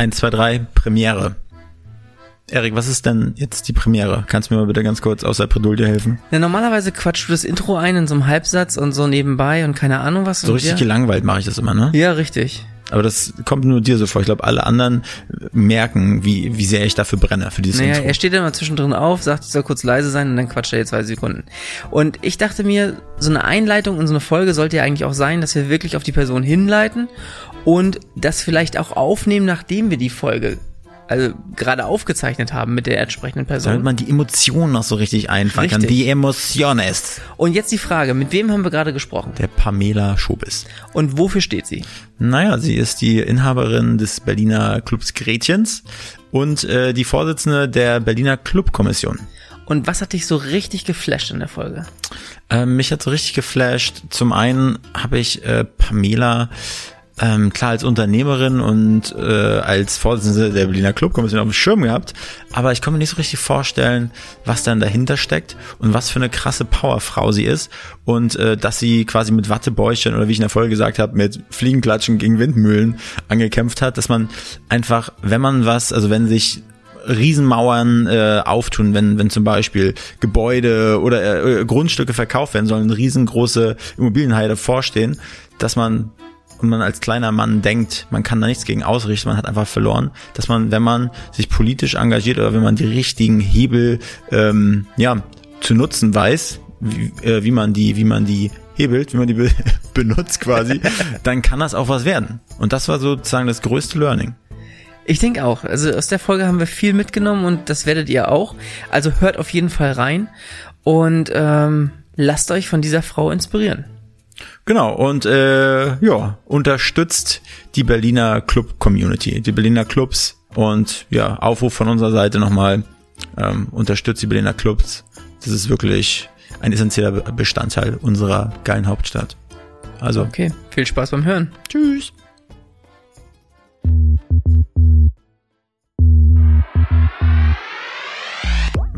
1, 2, 3, Premiere. Erik, was ist denn jetzt die Premiere? Kannst du mir mal bitte ganz kurz aus der Bredouille helfen? Ja, normalerweise quatschst du das Intro ein in so einem Halbsatz und so nebenbei und keine Ahnung was. So richtig ja. gelangweilt mache ich das immer, ne? Ja, richtig. Aber das kommt nur dir so vor. Ich glaube, alle anderen merken, wie, wie sehr ich dafür brenne, für dieses Naja, Intro. er steht immer zwischendrin auf, sagt, ich soll kurz leise sein und dann quatscht er jetzt zwei Sekunden. Und ich dachte mir, so eine Einleitung in so eine Folge sollte ja eigentlich auch sein, dass wir wirklich auf die Person hinleiten und das vielleicht auch aufnehmen, nachdem wir die Folge also gerade aufgezeichnet haben mit der entsprechenden Damit Person. man die Emotionen noch so richtig einfangen kann. Die Emociones. Und jetzt die Frage, mit wem haben wir gerade gesprochen? Der Pamela Schobis. Und wofür steht sie? Naja, sie ist die Inhaberin des Berliner Clubs Gretchens und äh, die Vorsitzende der Berliner Clubkommission. Und was hat dich so richtig geflasht in der Folge? Ähm, mich hat so richtig geflasht. Zum einen habe ich äh, Pamela ähm, klar als Unternehmerin und äh, als Vorsitzende der Berliner Clubkommission auf dem Schirm gehabt, aber ich kann mir nicht so richtig vorstellen, was dann dahinter steckt und was für eine krasse Powerfrau sie ist. Und äh, dass sie quasi mit Wattebäuchchen oder wie ich in der Folge gesagt habe, mit Fliegenklatschen gegen Windmühlen angekämpft hat, dass man einfach, wenn man was, also wenn sich Riesenmauern äh, auftun, wenn, wenn zum Beispiel Gebäude oder äh, Grundstücke verkauft werden sollen, riesengroße Immobilienhaie davor stehen, dass man und man als kleiner Mann denkt, man kann da nichts gegen ausrichten, man hat einfach verloren, dass man, wenn man sich politisch engagiert oder wenn man die richtigen Hebel ähm, ja zu nutzen weiß, wie, äh, wie man die, wie man die hebelt, wie man die be benutzt quasi, dann kann das auch was werden. Und das war sozusagen das größte Learning. Ich denke auch. Also aus der Folge haben wir viel mitgenommen und das werdet ihr auch. Also hört auf jeden Fall rein und ähm, lasst euch von dieser Frau inspirieren. Genau, und äh, ja, unterstützt die Berliner Club-Community, die Berliner Clubs und ja, Aufruf von unserer Seite nochmal, ähm, unterstützt die Berliner Clubs. Das ist wirklich ein essentieller Bestandteil unserer geilen Hauptstadt. Also, Okay, viel Spaß beim Hören. tschüss.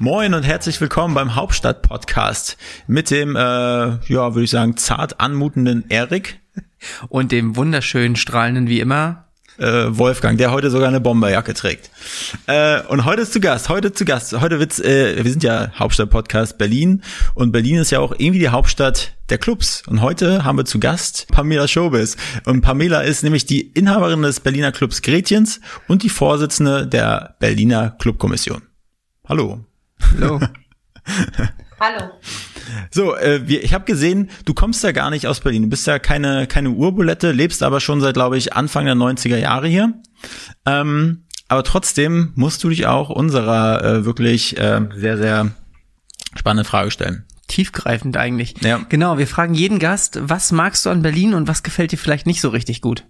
Moin und herzlich willkommen beim Hauptstadt Podcast mit dem, äh, ja, würde ich sagen, zart anmutenden Erik, Und dem wunderschönen, strahlenden wie immer. äh, Wolfgang, der heute sogar eine Bomberjacke trägt. Äh, und heute ist zu Gast, heute zu Gast, heute wird's, äh, wir sind ja Hauptstadt Podcast Berlin und Berlin ist ja auch irgendwie die Hauptstadt der Clubs. Und heute haben wir zu Gast Pamela Schobis. Und Pamela ist nämlich die Inhaberin des Berliner Clubs Gretchens und die Vorsitzende der Berliner Clubkommission. Hallo. Hallo. Hallo. So, äh, wir, ich habe gesehen, du kommst ja gar nicht aus Berlin. Du bist ja keine, keine Urbulette, lebst aber schon seit, glaube ich, Anfang der 90er Jahre hier. Ähm, aber trotzdem musst du dich auch unserer äh, wirklich äh, sehr, sehr spannenden Frage stellen. Tiefgreifend eigentlich. Ja. Genau, wir fragen jeden Gast, was magst du an Berlin und was gefällt dir vielleicht nicht so richtig gut?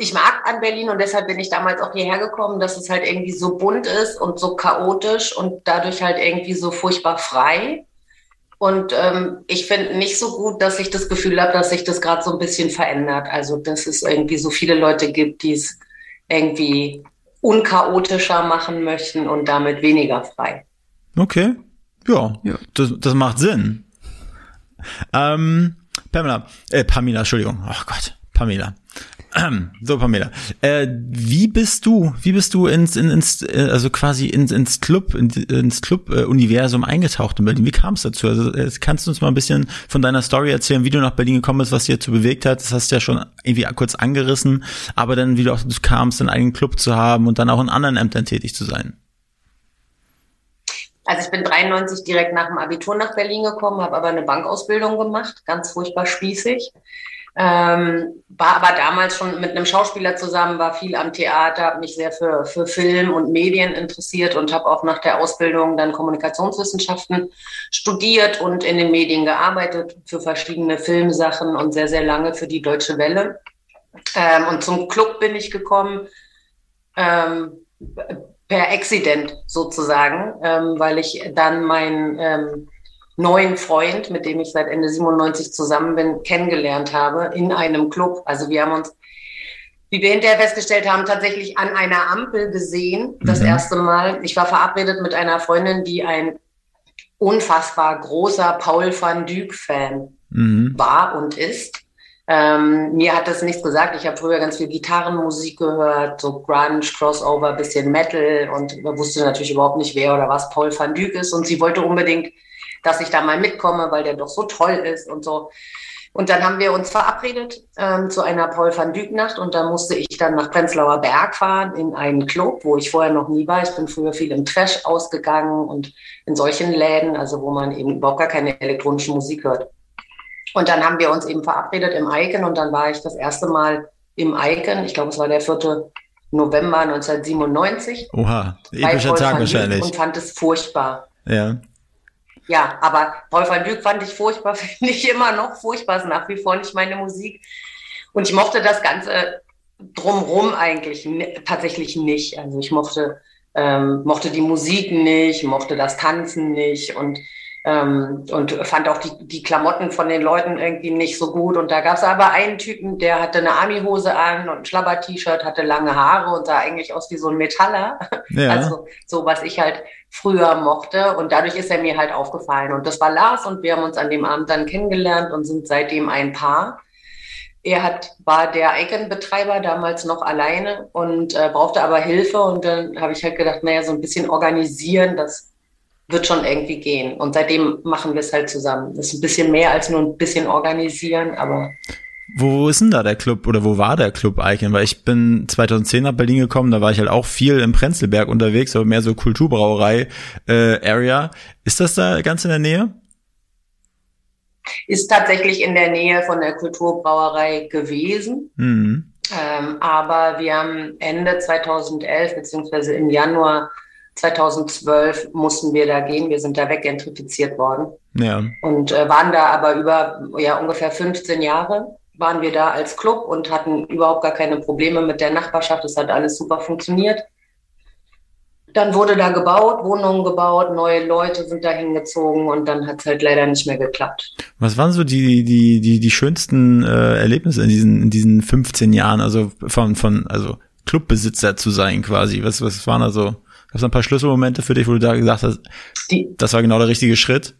Ich mag an Berlin und deshalb bin ich damals auch hierher gekommen, dass es halt irgendwie so bunt ist und so chaotisch und dadurch halt irgendwie so furchtbar frei. Und ähm, ich finde nicht so gut, dass ich das Gefühl habe, dass sich das gerade so ein bisschen verändert. Also, dass es irgendwie so viele Leute gibt, die es irgendwie unchaotischer machen möchten und damit weniger frei. Okay. Ja, Ja. Das, das macht Sinn. Ähm, Pamela, äh, Pamela, Entschuldigung. Oh Gott, Pamela. So, Pamela, äh, wie bist du, wie bist du ins, in, ins äh, also quasi ins, ins Club, in, ins Club-Universum eingetaucht in Berlin? Wie kam es dazu? Also äh, kannst du uns mal ein bisschen von deiner Story erzählen, wie du nach Berlin gekommen bist, was dir dazu bewegt hat? Das hast du ja schon irgendwie kurz angerissen, aber dann, wie du auch kamst, einen eigenen Club zu haben und dann auch in anderen Ämtern tätig zu sein. Also ich bin 93 direkt nach dem Abitur nach Berlin gekommen, habe aber eine Bankausbildung gemacht, ganz furchtbar spießig. Ähm, war aber damals schon mit einem Schauspieler zusammen, war viel am Theater, habe mich sehr für, für Film und Medien interessiert und habe auch nach der Ausbildung dann Kommunikationswissenschaften studiert und in den Medien gearbeitet für verschiedene Filmsachen und sehr, sehr lange für die Deutsche Welle. Ähm, und zum Club bin ich gekommen ähm, per Accident sozusagen, ähm, weil ich dann meinen ähm, neuen Freund, mit dem ich seit Ende 97 zusammen bin, kennengelernt habe in einem Club. Also wir haben uns, wie wir hinterher festgestellt haben, tatsächlich an einer Ampel gesehen, das mhm. erste Mal. Ich war verabredet mit einer Freundin, die ein unfassbar großer Paul van Dyk-Fan mhm. war und ist. Ähm, mir hat das nichts gesagt. Ich habe früher ganz viel Gitarrenmusik gehört, so Grunge, Crossover, bisschen Metal und wusste natürlich überhaupt nicht, wer oder was Paul van Dyk ist. Und sie wollte unbedingt, dass ich da mal mitkomme, weil der doch so toll ist und so. Und dann haben wir uns verabredet ähm, zu einer Paul van Dyk Nacht und da musste ich dann nach Prenzlauer Berg fahren in einen Club, wo ich vorher noch nie war. Ich bin früher viel im Trash ausgegangen und in solchen Läden, also wo man eben überhaupt gar keine elektronische Musik hört. Und dann haben wir uns eben verabredet im Icon und dann war ich das erste Mal im Icon. Ich glaube, es war der 4. November 1997. Oha, epischer Tag wahrscheinlich. Und fand es furchtbar. Ja. Ja, aber van Dyk fand ich furchtbar, finde ich immer noch furchtbar, ist nach wie vor nicht meine Musik. Und ich mochte das Ganze drumrum eigentlich tatsächlich nicht. Also ich mochte, ähm, mochte die Musik nicht, mochte das Tanzen nicht und ähm, und fand auch die, die Klamotten von den Leuten irgendwie nicht so gut. Und da gab es aber einen Typen, der hatte eine Army-Hose an und ein Schlabber-T-Shirt, hatte lange Haare und sah eigentlich aus wie so ein Metaller. Ja. Also so, was ich halt früher mochte. Und dadurch ist er mir halt aufgefallen. Und das war Lars und wir haben uns an dem Abend dann kennengelernt und sind seitdem ein Paar. Er hat, war der Icon-Betreiber damals noch alleine und äh, brauchte aber Hilfe. Und dann habe ich halt gedacht, naja, so ein bisschen organisieren, das wird schon irgendwie gehen. Und seitdem machen wir es halt zusammen. Das ist ein bisschen mehr als nur ein bisschen organisieren, aber. Wo ist denn da der Club oder wo war der Club Icon? Weil ich bin 2010 nach Berlin gekommen, da war ich halt auch viel im Prenzlberg unterwegs, aber mehr so Kulturbrauerei äh, Area. Ist das da ganz in der Nähe? Ist tatsächlich in der Nähe von der Kulturbrauerei gewesen. Mhm. Ähm, aber wir haben Ende 2011 beziehungsweise im Januar 2012 mussten wir da gehen. Wir sind da weggentrifiziert worden. Ja. Und äh, waren da aber über ja, ungefähr 15 Jahre waren wir da als Club und hatten überhaupt gar keine Probleme mit der Nachbarschaft. Es hat alles super funktioniert. Dann wurde da gebaut, Wohnungen gebaut, neue Leute sind da hingezogen und dann hat es halt leider nicht mehr geklappt. Was waren so die, die, die, die schönsten äh, Erlebnisse in diesen, in diesen 15 Jahren, also von, von, also Clubbesitzer zu sein quasi? Was, was waren da so? Gab es ein paar Schlüsselmomente für dich, wo du da gesagt hast, Die, das war genau der richtige Schritt?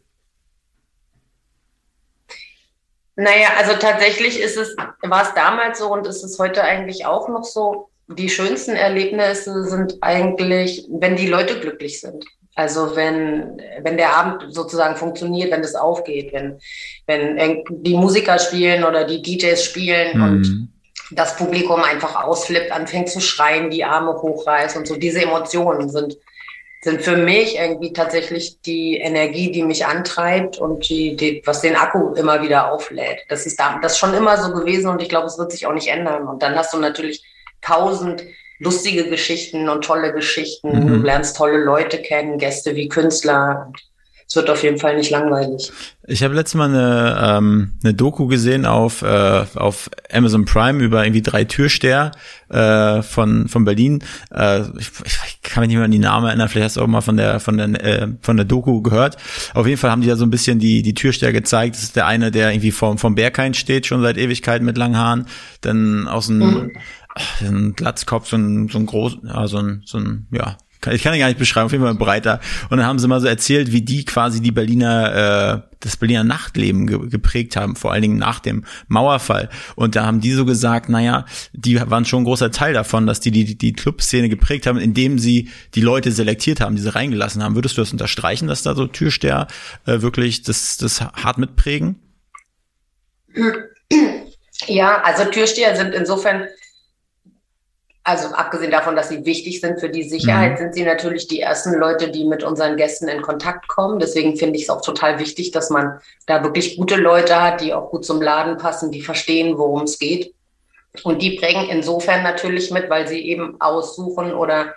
Naja, also tatsächlich ist es, war es damals so und ist es heute eigentlich auch noch so. Die schönsten Erlebnisse sind eigentlich, wenn die Leute glücklich sind. Also wenn, wenn der Abend sozusagen funktioniert, wenn das aufgeht, wenn, wenn die Musiker spielen oder die DJs spielen mhm. und das Publikum einfach ausflippt, anfängt zu schreien, die Arme hochreißt und so. Diese Emotionen sind, sind für mich irgendwie tatsächlich die Energie, die mich antreibt und die, die, was den Akku immer wieder auflädt. Das ist da, das ist schon immer so gewesen und ich glaube, es wird sich auch nicht ändern. Und dann hast du natürlich tausend lustige Geschichten und tolle Geschichten. Mhm. Du lernst tolle Leute kennen, Gäste wie Künstler. Und es wird auf jeden Fall nicht langweilig. Ich habe letztes Mal eine, ähm, eine Doku gesehen auf, äh, auf Amazon Prime über irgendwie drei Türsteher äh, von, von Berlin. Äh, ich, ich kann mich nicht mehr an die Namen erinnern, vielleicht hast du auch mal von der, von der, äh, von der Doku gehört. Auf jeden Fall haben die da so ein bisschen die, die Türsteher gezeigt. Das ist der eine, der irgendwie vom, vom Berghain steht, schon seit Ewigkeiten mit langen Haaren. Dann aus dem, mhm. Glatzkopf, so ein, so ein groß, ja, so ein, so ein, ja, ich kann ihn gar nicht beschreiben, auf jeden Fall breiter. Und dann haben sie mal so erzählt, wie die quasi die Berliner, äh, das Berliner Nachtleben ge geprägt haben, vor allen Dingen nach dem Mauerfall. Und da haben die so gesagt, naja, die waren schon ein großer Teil davon, dass die die, die Clubszene geprägt haben, indem sie die Leute selektiert haben, die sie reingelassen haben. Würdest du das unterstreichen, dass da so Türsteher äh, wirklich das, das hart mitprägen? Ja, also Türsteher sind insofern also abgesehen davon, dass sie wichtig sind für die Sicherheit, mhm. sind sie natürlich die ersten Leute, die mit unseren Gästen in Kontakt kommen. Deswegen finde ich es auch total wichtig, dass man da wirklich gute Leute hat, die auch gut zum Laden passen, die verstehen, worum es geht. Und die bringen insofern natürlich mit, weil sie eben aussuchen oder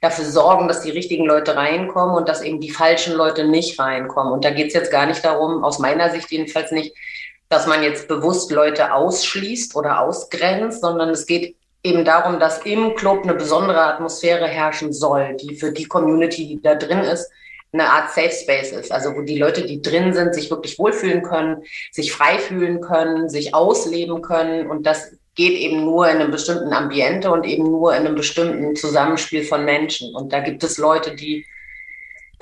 dafür sorgen, dass die richtigen Leute reinkommen und dass eben die falschen Leute nicht reinkommen. Und da geht es jetzt gar nicht darum, aus meiner Sicht jedenfalls nicht, dass man jetzt bewusst Leute ausschließt oder ausgrenzt, sondern es geht eben darum, dass im Club eine besondere Atmosphäre herrschen soll, die für die Community, die da drin ist, eine Art Safe Space ist. Also wo die Leute, die drin sind, sich wirklich wohlfühlen können, sich frei fühlen können, sich ausleben können. Und das geht eben nur in einem bestimmten Ambiente und eben nur in einem bestimmten Zusammenspiel von Menschen. Und da gibt es Leute, die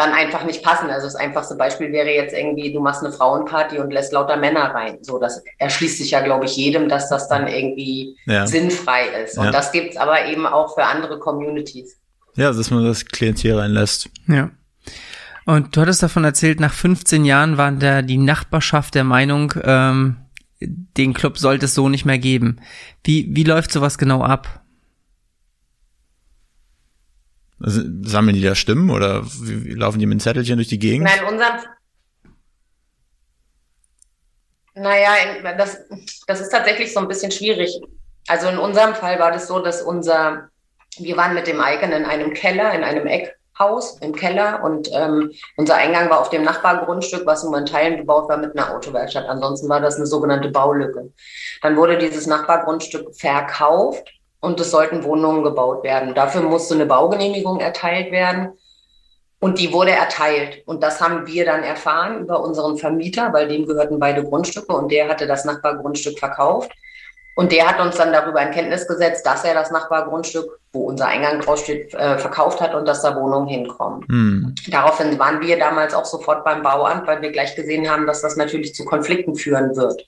dann einfach nicht passen. Also das einfachste Beispiel wäre jetzt irgendwie, du machst eine Frauenparty und lässt lauter Männer rein. So, das erschließt sich ja, glaube ich, jedem, dass das dann irgendwie ja. sinnfrei ist. Und ja. das gibt's aber eben auch für andere Communities. Ja, dass man das Klientel reinlässt. Ja. Und du hattest davon erzählt, nach 15 Jahren waren da die Nachbarschaft der Meinung, ähm, den Club sollte es so nicht mehr geben. Wie, wie läuft sowas genau ab? Also, sammeln die da Stimmen oder wie, wie laufen die mit Zettelchen durch die Gegend? Nein, unserem naja, das, das ist tatsächlich so ein bisschen schwierig. Also in unserem Fall war das so, dass unser, wir waren mit dem Icon in einem Keller, in einem Eckhaus im Keller und ähm, unser Eingang war auf dem Nachbargrundstück, was nur in Teilen gebaut war mit einer Autowerkstatt. Ansonsten war das eine sogenannte Baulücke. Dann wurde dieses Nachbargrundstück verkauft und es sollten Wohnungen gebaut werden. Dafür musste eine Baugenehmigung erteilt werden. Und die wurde erteilt. Und das haben wir dann erfahren über unseren Vermieter, weil dem gehörten beide Grundstücke und der hatte das Nachbargrundstück verkauft. Und der hat uns dann darüber in Kenntnis gesetzt, dass er das Nachbargrundstück, wo unser Eingang draufsteht, äh, verkauft hat und dass da Wohnungen hinkommen. Hm. Daraufhin waren wir damals auch sofort beim Bauamt, weil wir gleich gesehen haben, dass das natürlich zu Konflikten führen wird.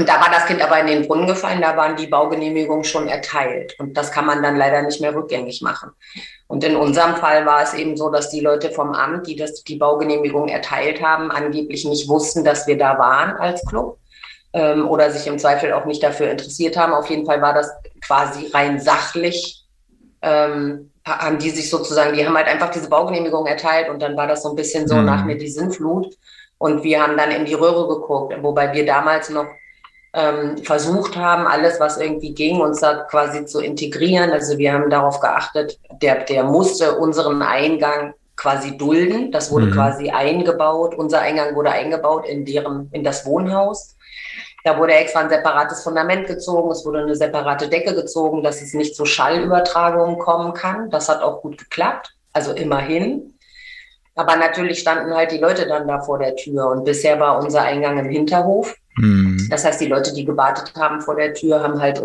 Und da war das Kind aber in den Brunnen gefallen, da waren die Baugenehmigungen schon erteilt. Und das kann man dann leider nicht mehr rückgängig machen. Und in unserem Fall war es eben so, dass die Leute vom Amt, die das, die Baugenehmigung erteilt haben, angeblich nicht wussten, dass wir da waren als Club ähm, oder sich im Zweifel auch nicht dafür interessiert haben. Auf jeden Fall war das quasi rein sachlich, ähm, haben die sich sozusagen, die haben halt einfach diese Baugenehmigung erteilt und dann war das so ein bisschen so mhm. nach mir die Sinnflut. Und wir haben dann in die Röhre geguckt, wobei wir damals noch ähm, versucht haben, alles, was irgendwie ging, uns da quasi zu integrieren. Also wir haben darauf geachtet, der, der musste unseren Eingang quasi dulden. Das wurde mhm. quasi eingebaut. Unser Eingang wurde eingebaut in deren, in das Wohnhaus. Da wurde extra ein separates Fundament gezogen, es wurde eine separate Decke gezogen, dass es nicht zu Schallübertragungen kommen kann. Das hat auch gut geklappt, also immerhin. Aber natürlich standen halt die Leute dann da vor der Tür und bisher war unser Eingang im Hinterhof. Mhm. Das heißt, die Leute, die gewartet haben vor der Tür, haben halt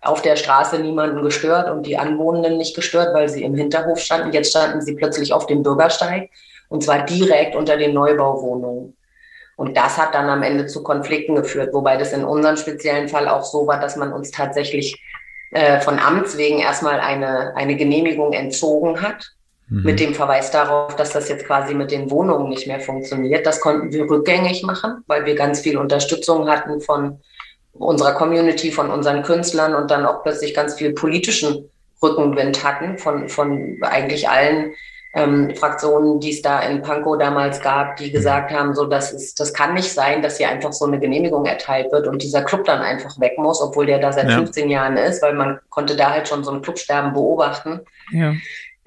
auf der Straße niemanden gestört und die Anwohnenden nicht gestört, weil sie im Hinterhof standen. Jetzt standen sie plötzlich auf dem Bürgersteig und zwar direkt unter den Neubauwohnungen. Und das hat dann am Ende zu Konflikten geführt, wobei das in unserem speziellen Fall auch so war, dass man uns tatsächlich äh, von Amts wegen erstmal eine, eine Genehmigung entzogen hat mhm. mit dem Verweis darauf, dass das jetzt quasi mit den Wohnungen nicht mehr funktioniert. Das konnten wir rückgängig machen, weil wir ganz viel Unterstützung hatten von unserer Community, von unseren Künstlern und dann auch plötzlich ganz viel politischen Rückenwind hatten von, von eigentlich allen ähm, Fraktionen, die es da in Pankow damals gab, die gesagt haben, so das ist, das kann nicht sein, dass hier einfach so eine Genehmigung erteilt wird und dieser Club dann einfach weg muss, obwohl der da seit ja. 15 Jahren ist, weil man konnte da halt schon so ein Clubsterben beobachten. Ja.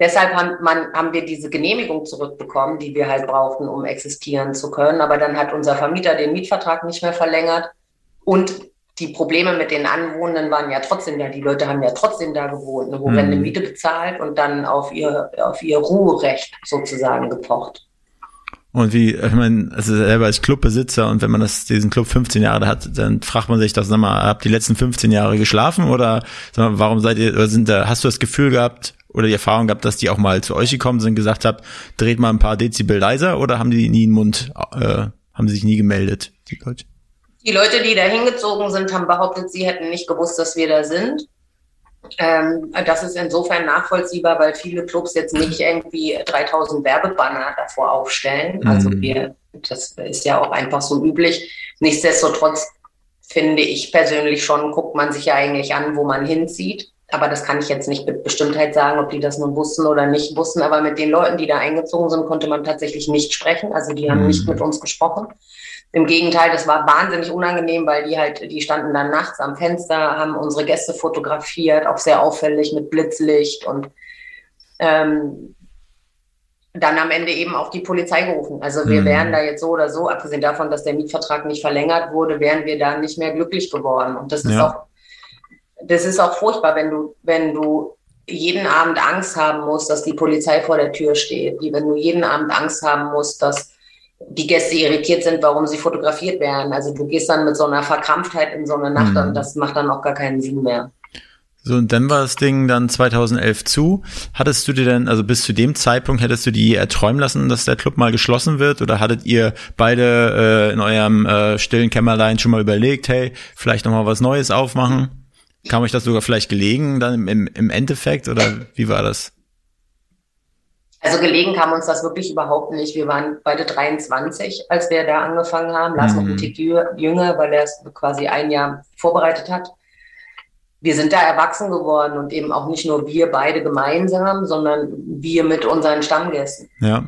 Deshalb haben, man, haben wir diese Genehmigung zurückbekommen, die wir halt brauchten, um existieren zu können. Aber dann hat unser Vermieter den Mietvertrag nicht mehr verlängert. Und die Probleme mit den Anwohnenden waren ja trotzdem da. Die Leute haben ja trotzdem da gewohnt, ne, wo mhm. eine Miete bezahlt und dann auf ihr, auf ihr Ruherecht sozusagen gepocht. Und wie, ich meine, also selber als Clubbesitzer und wenn man das, diesen Club 15 Jahre hat, dann fragt man sich das nochmal, habt ihr die letzten 15 Jahre geschlafen oder sag mal, warum seid ihr, oder sind da, hast du das Gefühl gehabt, oder die Erfahrung gehabt, dass die auch mal zu euch gekommen sind, gesagt habt, dreht mal ein paar Dezibel leiser oder haben die nie einen Mund, äh, haben sie sich nie gemeldet, die Leute? Die Leute, die da hingezogen sind, haben behauptet, sie hätten nicht gewusst, dass wir da sind. Ähm, das ist insofern nachvollziehbar, weil viele Clubs jetzt nicht irgendwie 3000 Werbebanner davor aufstellen. Also mhm. wir, das ist ja auch einfach so üblich. Nichtsdestotrotz finde ich persönlich schon, guckt man sich ja eigentlich an, wo man hinzieht. Aber das kann ich jetzt nicht mit Bestimmtheit sagen, ob die das nun wussten oder nicht wussten. Aber mit den Leuten, die da eingezogen sind, konnte man tatsächlich nicht sprechen. Also die haben mhm. nicht mit uns gesprochen. Im Gegenteil, das war wahnsinnig unangenehm, weil die halt, die standen dann nachts am Fenster, haben unsere Gäste fotografiert, auch sehr auffällig mit Blitzlicht und ähm, dann am Ende eben auch die Polizei gerufen. Also wir Mhm. wären da jetzt so oder so, abgesehen davon, dass der Mietvertrag nicht verlängert wurde, wären wir da nicht mehr glücklich geworden. Und das ist Ja. auch, das ist auch furchtbar, wenn du, wenn du jeden Abend Angst haben musst, dass die Polizei vor der Tür steht, die, wenn du jeden Abend Angst haben musst, dass die Gäste irritiert sind, warum sie fotografiert werden. Also du gehst dann mit so einer Verkrampftheit in so eine Nacht Mhm. und das macht dann auch gar keinen Sinn mehr. So, und dann war das Ding dann 2011 zu. Hattest du dir denn, also bis zu dem Zeitpunkt, hättest du dir erträumen lassen, dass der Club mal geschlossen wird? Oder hattet ihr beide äh, in eurem äh, stillen Kämmerlein schon mal überlegt, hey, vielleicht nochmal was Neues aufmachen? Kam euch das sogar vielleicht gelegen dann im, im Endeffekt? Oder wie war das? Also gelegen kam uns das wirklich überhaupt nicht. Wir waren beide 23, als wir da angefangen haben. Lars noch Mhm. ein Tick jü- jünger, weil er es quasi ein Jahr vorbereitet hat. Wir sind da erwachsen geworden und eben auch nicht nur wir beide gemeinsam, sondern wir mit unseren Stammgästen. Ja.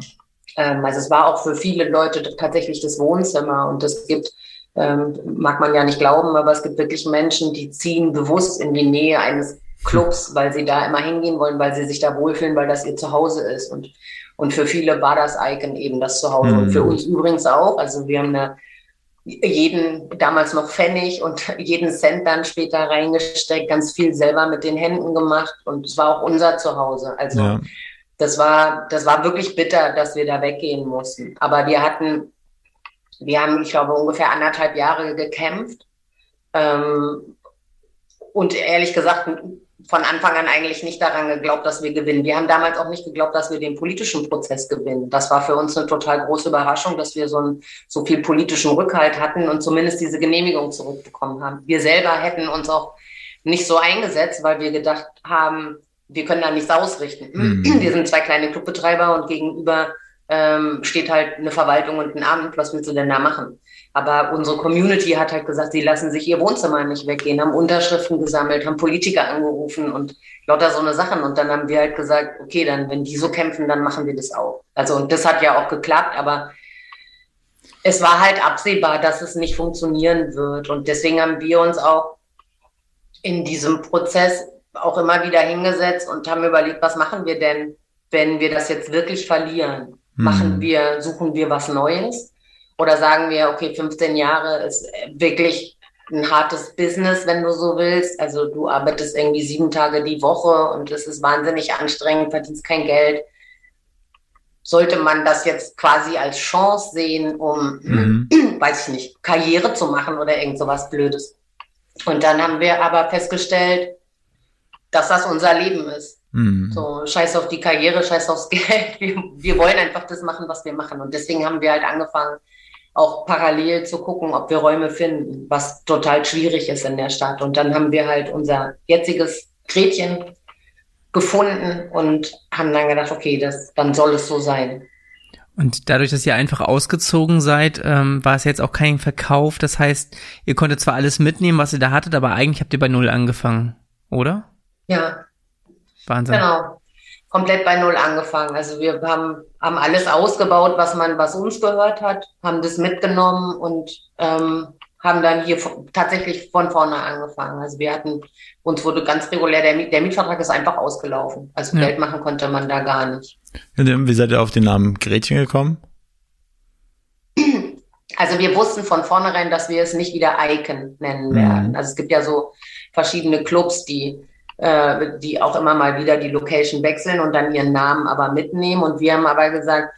Ähm, also es war auch für viele Leute tatsächlich das Wohnzimmer und es gibt, ähm, mag man ja nicht glauben, aber es gibt wirklich Menschen, die ziehen bewusst in die Nähe eines Clubs, weil sie da immer hingehen wollen, weil sie sich da wohlfühlen, weil das ihr Zuhause ist. Und, und für viele war das Icon eben das Zuhause. Und für Mhm. uns übrigens auch. Also wir haben da jeden, damals noch Pfennig und jeden Cent dann später reingesteckt, ganz viel selber mit den Händen gemacht. Und es war auch unser Zuhause. Also Ja. das war, das war wirklich bitter, dass wir da weggehen mussten. Aber wir hatten, wir haben, ich glaube, ungefähr anderthalb Jahre gekämpft. Ähm, und ehrlich gesagt, von Anfang an eigentlich nicht daran geglaubt, dass wir gewinnen. Wir haben damals auch nicht geglaubt, dass wir den politischen Prozess gewinnen. Das war für uns eine total große Überraschung, dass wir so, ein, so viel politischen Rückhalt hatten und zumindest diese Genehmigung zurückbekommen haben. Wir selber hätten uns auch nicht so eingesetzt, weil wir gedacht haben, wir können da nichts ausrichten. Mhm. Wir sind zwei kleine Clubbetreiber und gegenüber ähm, steht halt eine Verwaltung und ein Amt. Was willst du denn da machen? Aber unsere Community hat halt gesagt, sie lassen sich ihr Wohnzimmer nicht weggehen, haben Unterschriften gesammelt, haben Politiker angerufen und lauter so eine Sachen. Und dann haben wir halt gesagt, okay, dann, wenn die so kämpfen, dann machen wir das auch. Also, und das hat ja auch geklappt, aber es war halt absehbar, dass es nicht funktionieren wird. Und deswegen haben wir uns auch in diesem Prozess auch immer wieder hingesetzt und haben überlegt, was machen wir denn, wenn wir das jetzt wirklich verlieren? Machen Mhm. wir, suchen wir was Neues? Oder sagen wir, okay, 15 Jahre ist wirklich ein hartes Business, wenn du so willst. Also du arbeitest irgendwie sieben Tage die Woche und es ist wahnsinnig anstrengend, verdienst kein Geld. Sollte man das jetzt quasi als Chance sehen, um, Mhm. weiß ich nicht, Karriere zu machen oder irgend sowas Blödes? Und dann haben wir aber festgestellt, dass das unser Leben ist. Mhm. So, scheiß auf die Karriere, scheiß aufs Geld. Wir, wir wollen einfach das machen, was wir machen. Und deswegen haben wir halt angefangen, auch parallel zu gucken, ob wir Räume finden, was total schwierig ist in der Stadt. Und dann haben wir halt unser jetziges Gretchen gefunden und haben dann gedacht, okay, das, dann soll es so sein. Und dadurch, dass ihr einfach ausgezogen seid, ähm, war es jetzt auch kein Verkauf. Das heißt, ihr konntet zwar alles mitnehmen, was ihr da hattet, aber eigentlich habt ihr bei Null angefangen, oder? Ja, Wahnsinn. Genau. Komplett bei Null angefangen. Also wir haben, haben alles ausgebaut, was man, was uns gehört hat, haben das mitgenommen und ähm, haben dann hier tatsächlich von vorne angefangen. Also wir hatten, uns wurde ganz regulär, der, Miet- der Mietvertrag ist einfach ausgelaufen. Also Ja. Geld machen konnte man da gar nicht. Wie seid ihr auf den Namen Gretchen gekommen? Also wir wussten von vornherein, dass wir es nicht wieder Icon nennen werden. Mhm. Also es gibt ja so verschiedene Clubs, die, äh, die auch immer mal wieder die Location wechseln und dann ihren Namen aber mitnehmen. Und wir haben aber gesagt,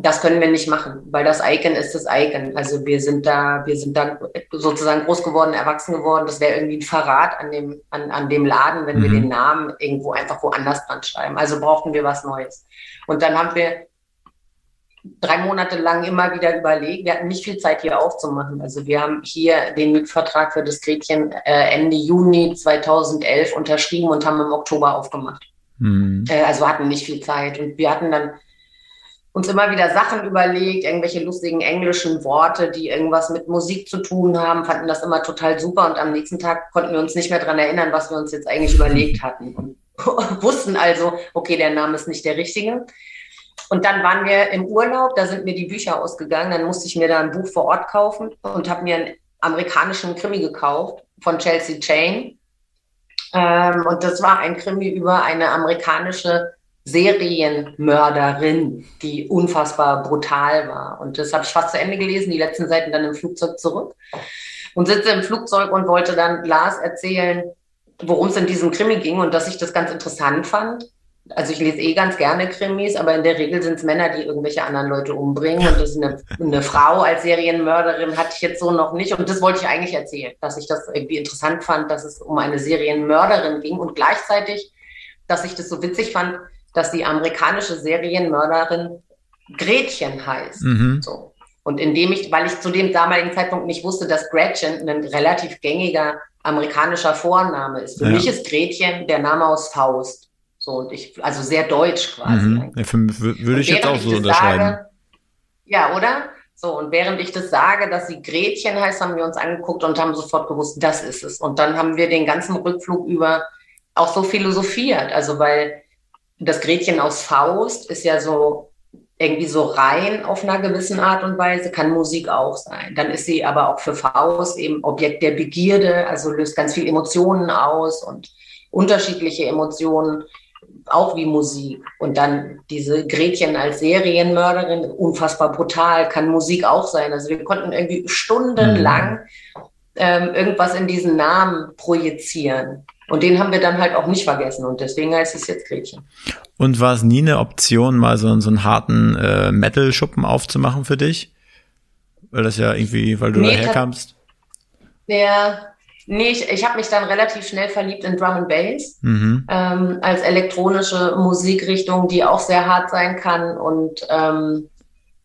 das können wir nicht machen, weil das Icon ist das Icon. Also wir sind da, wir sind da sozusagen groß geworden, erwachsen geworden. Das wäre irgendwie ein Verrat an dem, an, an dem Laden, wenn wir Mhm. den Namen irgendwo einfach woanders dran schreiben. Also brauchten wir was Neues. Und dann haben wir drei Monate lang immer wieder überlegt. Wir hatten nicht viel Zeit hier aufzumachen. Also wir haben hier den Mietvertrag für das Gretchen äh, Ende Juni 2011 unterschrieben und haben im Oktober aufgemacht. Mhm. Äh, also hatten nicht viel Zeit. Und wir hatten dann uns immer wieder Sachen überlegt, irgendwelche lustigen englischen Worte, die irgendwas mit Musik zu tun haben, fanden das immer total super. Und am nächsten Tag konnten wir uns nicht mehr dran erinnern, was wir uns jetzt eigentlich überlegt hatten. Und wussten also, okay, der Name ist nicht der richtige. Und dann waren wir im Urlaub, da sind mir die Bücher ausgegangen, dann musste ich mir da ein Buch vor Ort kaufen und habe mir einen amerikanischen Krimi gekauft von Chelsea Chain. Ähm, und das war ein Krimi über eine amerikanische Serienmörderin, die unfassbar brutal war. Und das habe ich fast zu Ende gelesen, die letzten Seiten dann im Flugzeug zurück. Und sitze im Flugzeug und wollte dann Lars erzählen, worum es in diesem Krimi ging und dass ich das ganz interessant fand. Also ich lese eh ganz gerne Krimis, aber in der Regel sind es Männer, die irgendwelche anderen Leute umbringen. Und das ist eine, eine Frau als Serienmörderin hatte ich jetzt so noch nicht. Und das wollte ich eigentlich erzählen, dass ich das irgendwie interessant fand, dass es um eine Serienmörderin ging und gleichzeitig, dass ich das so witzig fand, dass die amerikanische Serienmörderin Gretchen heißt. Mhm. So. Und indem ich, weil ich zu dem damaligen Zeitpunkt nicht wusste, dass Gretchen ein relativ gängiger amerikanischer Vorname ist. Für ja. mich ist Gretchen der Name aus Faust. So, und ich, also sehr deutsch quasi. Mhm. Ja, für, würde ich jetzt auch so unterscheiden. Sage, ja, oder? So, und während ich das sage, dass sie Gretchen heißt, haben wir uns angeguckt und haben sofort gewusst, das ist es. Und dann haben wir den ganzen Rückflug über auch so philosophiert. Also, weil das Gretchen aus Faust ist ja so irgendwie so rein auf einer gewissen Art und Weise, kann Musik auch sein. Dann ist sie aber auch für Faust eben Objekt der Begierde, also löst ganz viel Emotionen aus und unterschiedliche Emotionen, auch wie Musik. Und dann diese Gretchen als Serienmörderin, unfassbar brutal, kann Musik auch sein. Also wir konnten irgendwie stundenlang ähm, irgendwas in diesen Namen projizieren. Und den haben wir dann halt auch nicht vergessen und deswegen heißt es jetzt Gretchen. Und war es nie eine Option, mal so, so einen harten äh, Metal-Schuppen aufzumachen für dich? Weil das ja irgendwie, weil du nee, daherkamst? Ja, nee, ich, ich habe mich dann relativ schnell verliebt in Drum and Bass mhm. ähm, als elektronische Musikrichtung, die auch sehr hart sein kann und ähm,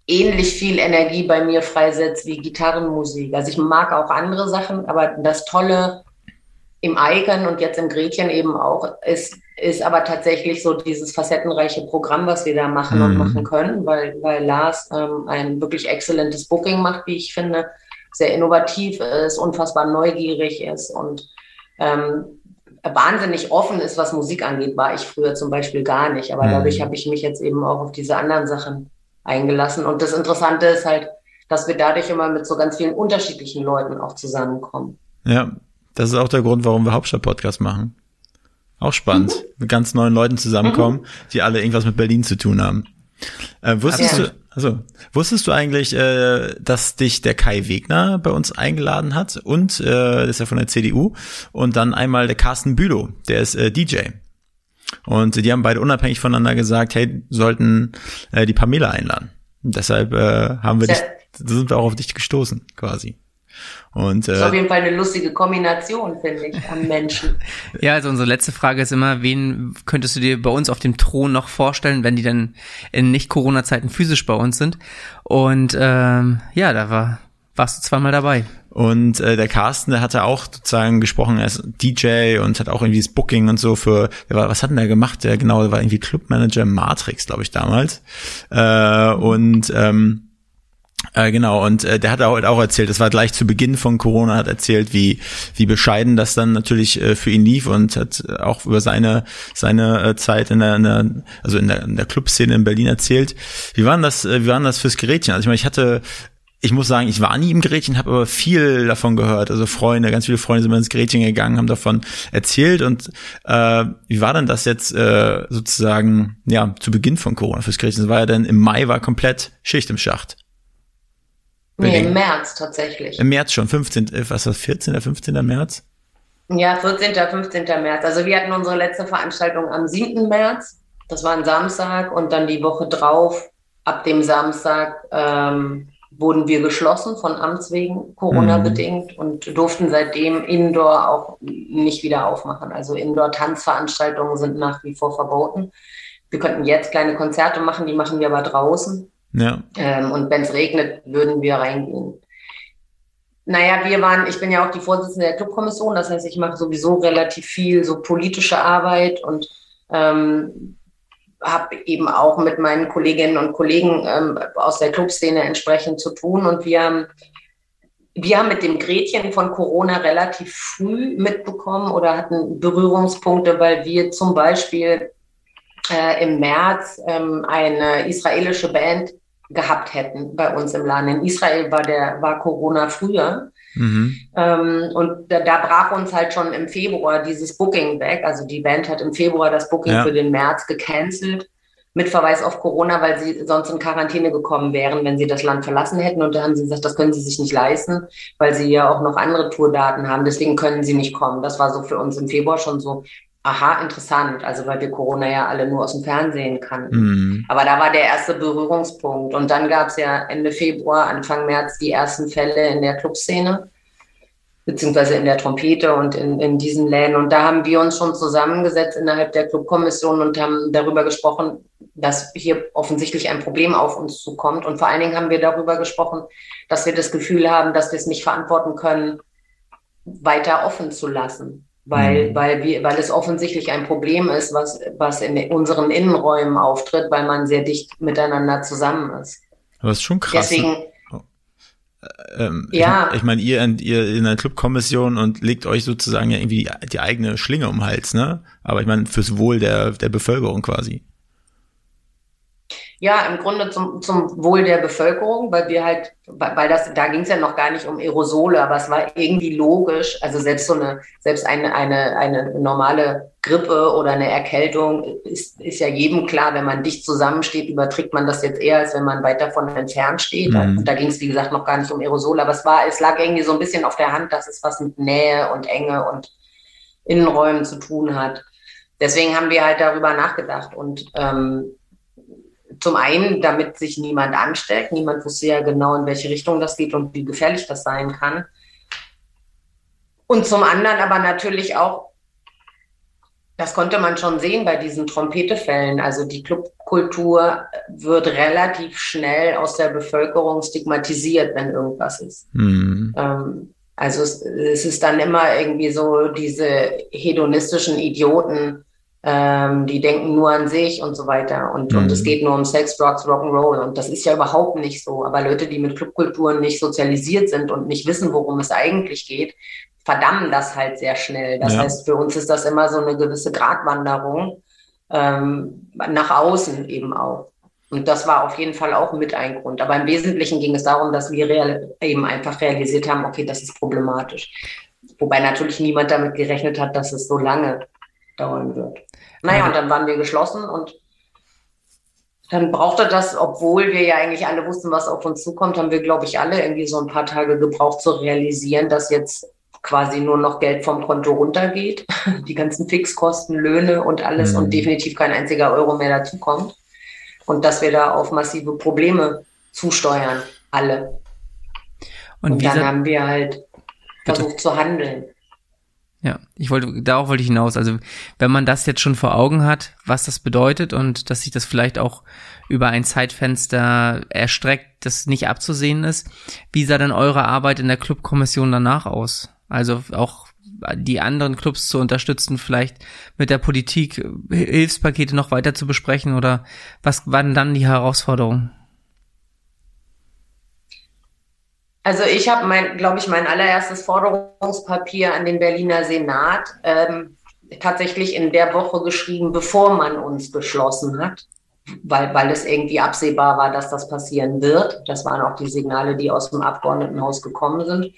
ähnlich viel Energie bei mir freisetzt wie Gitarrenmusik. Also ich mag auch andere Sachen, aber das Tolle im Eigen und jetzt im Gretchen eben auch, ist, ist aber tatsächlich so dieses facettenreiche Programm, was wir da machen mhm. und machen können, weil, weil Lars ähm, ein wirklich exzellentes Booking macht, wie ich finde, sehr innovativ ist, unfassbar neugierig ist und ähm, wahnsinnig offen ist, was Musik angeht, war ich früher zum Beispiel gar nicht. Aber mhm. dadurch habe ich mich jetzt eben auch auf diese anderen Sachen eingelassen. Und das Interessante ist halt, dass wir dadurch immer mit so ganz vielen unterschiedlichen Leuten auch zusammenkommen. Ja, das ist auch der Grund, warum wir Hauptstadt-Podcast machen. Auch spannend. Mhm. Mit ganz neuen Leuten zusammenkommen, mhm. die alle irgendwas mit Berlin zu tun haben. Äh, wusstest ja. du, also, wusstest du eigentlich, äh, dass dich der Kai Wegner bei uns eingeladen hat und, äh, das ist ja von der CDU, und dann einmal der Carsten Bülow, der ist äh, DJ. Und die haben beide unabhängig voneinander gesagt, hey, sollten äh, die Pamela einladen. Und deshalb äh, haben wir dich, sind wir auch auf dich gestoßen, quasi. Und, äh, das ist auf jeden Fall eine lustige Kombination, finde ich, an Menschen. ja, also unsere letzte Frage ist immer, wen könntest du dir bei uns auf dem Thron noch vorstellen, wenn die dann in Nicht-Corona-Zeiten physisch bei uns sind? Und ähm, ja, da war, warst du zweimal dabei. Und äh, der Carsten, der hatte auch sozusagen gesprochen, er ist DJ und hat auch irgendwie das Booking und so für, der war, was hat denn der gemacht? Der genau, der war irgendwie Clubmanager Matrix, glaube ich, damals. Äh, und ähm, äh, genau, und äh, der hat auch, auch erzählt, das war gleich zu Beginn von Corona, hat erzählt, wie, wie bescheiden das dann natürlich äh, für ihn lief und hat auch über seine, seine äh, Zeit in der, in der also in der, in der Clubszene in Berlin erzählt. Wie war denn das, äh, wie war denn das fürs Gerätchen? Also ich meine, ich hatte ich muss sagen, ich war nie im Gerätchen, habe aber viel davon gehört. Also Freunde, ganz viele Freunde sind mal ins Gerätchen gegangen, haben davon erzählt. Und äh, wie war denn das jetzt äh, sozusagen ja zu Beginn von Corona fürs Gerätchen? Das war ja dann im Mai war komplett Schicht im Schacht. Nee, im März tatsächlich. Im März schon, 15, äh, was ist das, 14. 15. März? Ja, 14. 15. März. Also wir hatten unsere letzte Veranstaltung am 7. März. Das war ein Samstag und dann die Woche drauf, ab dem Samstag, ähm, wurden wir geschlossen von Amts wegen, Corona-bedingt mhm. und durften seitdem Indoor auch nicht wieder aufmachen. Also Indoor-Tanzveranstaltungen sind nach wie vor verboten. Wir könnten jetzt kleine Konzerte machen, die machen wir aber draußen. Ja. Ähm, und wenn es regnet, würden wir reingehen. Naja, wir waren, ich bin ja auch die Vorsitzende der Clubkommission, das heißt, ich mache sowieso relativ viel so politische Arbeit und ähm, habe eben auch mit meinen Kolleginnen und Kollegen ähm, aus der Clubszene entsprechend zu tun. Und wir haben, wir haben mit dem Gretchen von Corona relativ früh mitbekommen oder hatten Berührungspunkte, weil wir zum Beispiel äh, im März ähm, eine israelische Band gehabt hätten bei uns im Laden. In Israel war der war Corona früher. Mhm. Ähm, und da, da, brach uns halt schon im Februar dieses Booking weg. Also die Band hat im Februar das Booking ja. für den März gecancelt mit Verweis auf Corona, weil sie sonst in Quarantäne gekommen wären, wenn sie das Land verlassen hätten. Und da haben sie gesagt, das können sie sich nicht leisten, weil sie ja auch noch andere Tourdaten haben. Deswegen können sie nicht kommen. Das war so für uns im Februar schon so, aha, interessant. Also weil wir Corona ja alle nur aus dem Fernsehen kannten. Mhm. Aber da war der erste Berührungspunkt. Und dann gab es ja Ende Februar, Anfang März die ersten Fälle in der Clubszene beziehungsweise in der Trompete und in, in diesen Läden. Und da haben wir uns schon zusammengesetzt innerhalb der Clubkommission und haben darüber gesprochen, dass hier offensichtlich ein Problem auf uns zukommt. Und vor allen Dingen haben wir darüber gesprochen, dass wir das Gefühl haben, dass wir es nicht verantworten können, weiter offen zu lassen. Weil, mhm. weil, wir, weil es offensichtlich ein Problem ist, was, was in unseren Innenräumen auftritt, weil man sehr dicht miteinander zusammen ist. Das ist schon krass. Deswegen, ne? Ähm, ja. Ich, meine, ihr, ihr in der Clubkommission und legt euch sozusagen ja irgendwie die, die eigene Schlinge um den Hals, ne? Aber ich meine, fürs Wohl der, der Bevölkerung quasi. Ja, im Grunde zum, zum Wohl der Bevölkerung, weil wir halt, weil das, da ging es ja noch gar nicht um Aerosole, aber es war irgendwie logisch. Also selbst so eine, selbst eine, eine, eine normale Grippe oder eine Erkältung ist, ist ja jedem klar, wenn man dicht zusammensteht, überträgt man das jetzt eher, als wenn man weit davon entfernt steht. Mhm. Und da ging es, wie gesagt, noch gar nicht um Aerosole, aber es war, es lag irgendwie so ein bisschen auf der Hand, dass es was mit Nähe und Enge und Innenräumen zu tun hat. Deswegen haben wir halt darüber nachgedacht und ähm, zum einen, damit sich niemand ansteckt. Niemand wusste ja genau, in welche Richtung das geht und wie gefährlich das sein kann. Und zum anderen aber natürlich auch, das konnte man schon sehen bei diesen Trompetefällen. Also die Clubkultur wird relativ schnell aus der Bevölkerung stigmatisiert, wenn irgendwas ist. Mhm. Ähm, also es, es, ist dann immer irgendwie so diese hedonistischen Idioten, ähm, die denken nur an sich und so weiter. Und, mhm. und es geht nur um Sex, Drugs, Rock'n'Roll. Und das ist ja überhaupt nicht so. Aber Leute, die mit Clubkulturen nicht sozialisiert sind und nicht wissen, worum es eigentlich geht, verdammen das halt sehr schnell. Das ja. heißt, für uns ist das immer so eine gewisse Gratwanderung ähm, nach außen eben auch. Und das war auf jeden Fall auch mit ein Grund. Aber im Wesentlichen ging es darum, dass wir real, eben einfach realisiert haben, okay, das ist problematisch. Wobei natürlich niemand damit gerechnet hat, dass es so lange dauern wird. Naja, und dann waren wir geschlossen und dann brauchte das, obwohl wir ja eigentlich alle wussten, was auf uns zukommt, haben wir, glaube ich, alle irgendwie so ein paar Tage gebraucht zu realisieren, dass jetzt quasi nur noch Geld vom Konto runtergeht, die ganzen Fixkosten, Löhne und alles mhm. und definitiv kein einziger Euro mehr dazukommt und dass wir da auf massive Probleme zusteuern, alle. Und, und dann haben wir halt versucht Bitte. zu handeln. Ja, ich wollte, darauf wollte ich hinaus. Also, wenn man das jetzt schon vor Augen hat, was das bedeutet und dass sich das vielleicht auch über ein Zeitfenster erstreckt, das nicht abzusehen ist, wie sah denn eure Arbeit in der Clubkommission danach aus? Also auch die anderen Clubs zu unterstützen, vielleicht mit der Politik Hilfspakete noch weiter zu besprechen oder was waren dann die Herausforderungen? Also ich habe mein, glaube ich, mein allererstes Forderungspapier an den Berliner Senat ähm, tatsächlich in der Woche geschrieben, bevor man uns beschlossen hat, weil, weil es irgendwie absehbar war, dass das passieren wird. Das waren auch die Signale, die aus dem Abgeordnetenhaus gekommen sind.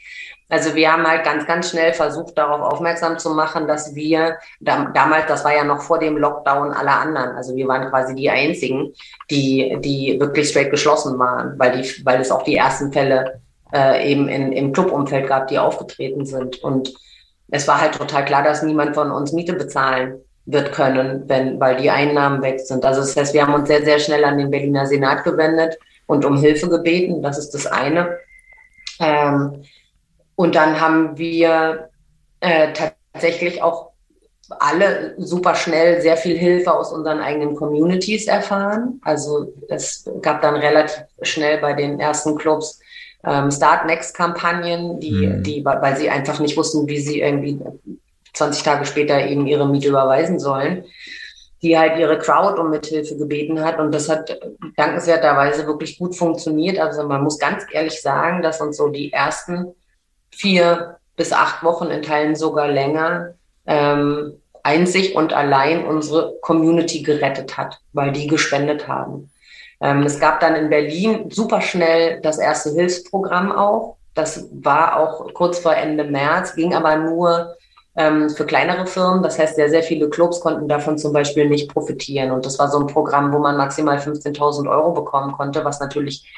Also wir haben halt ganz, ganz schnell versucht, darauf aufmerksam zu machen, dass wir da, damals, das war ja noch vor dem Lockdown aller anderen, also wir waren quasi die einzigen, die, die wirklich straight geschlossen waren, weil die, weil es auch die ersten Fälle äh, eben in, im Clubumfeld gab, die aufgetreten sind. Und es war halt total klar, dass niemand von uns Miete bezahlen wird können, wenn, weil die Einnahmen weg sind. Also das heißt, wir haben uns sehr, sehr schnell an den Berliner Senat gewendet und um Hilfe gebeten. Das ist das eine. Ähm, und dann haben wir äh, tatsächlich auch alle super schnell sehr viel Hilfe aus unseren eigenen Communities erfahren. Also es gab dann relativ schnell bei den ersten Clubs ähm, Start Next Kampagnen, die, mhm. die, weil sie einfach nicht wussten, wie sie irgendwie 20 Tage später eben ihre Miete überweisen sollen, die halt ihre Crowd um Mithilfe gebeten hat. Und das hat dankenswerterweise wirklich gut funktioniert. Also man muss ganz ehrlich sagen, dass uns so die ersten vier bis acht Wochen in Teilen sogar länger ähm, einzig und allein unsere Community gerettet hat, weil die gespendet haben. Ähm, es gab dann in Berlin super schnell das erste Hilfsprogramm auch, Das war auch kurz vor Ende März, ging aber nur ähm, für kleinere Firmen. Das heißt, sehr, sehr viele Clubs konnten davon zum Beispiel nicht profitieren. Und das war so ein Programm, wo man maximal 15.000 Euro bekommen konnte, was natürlich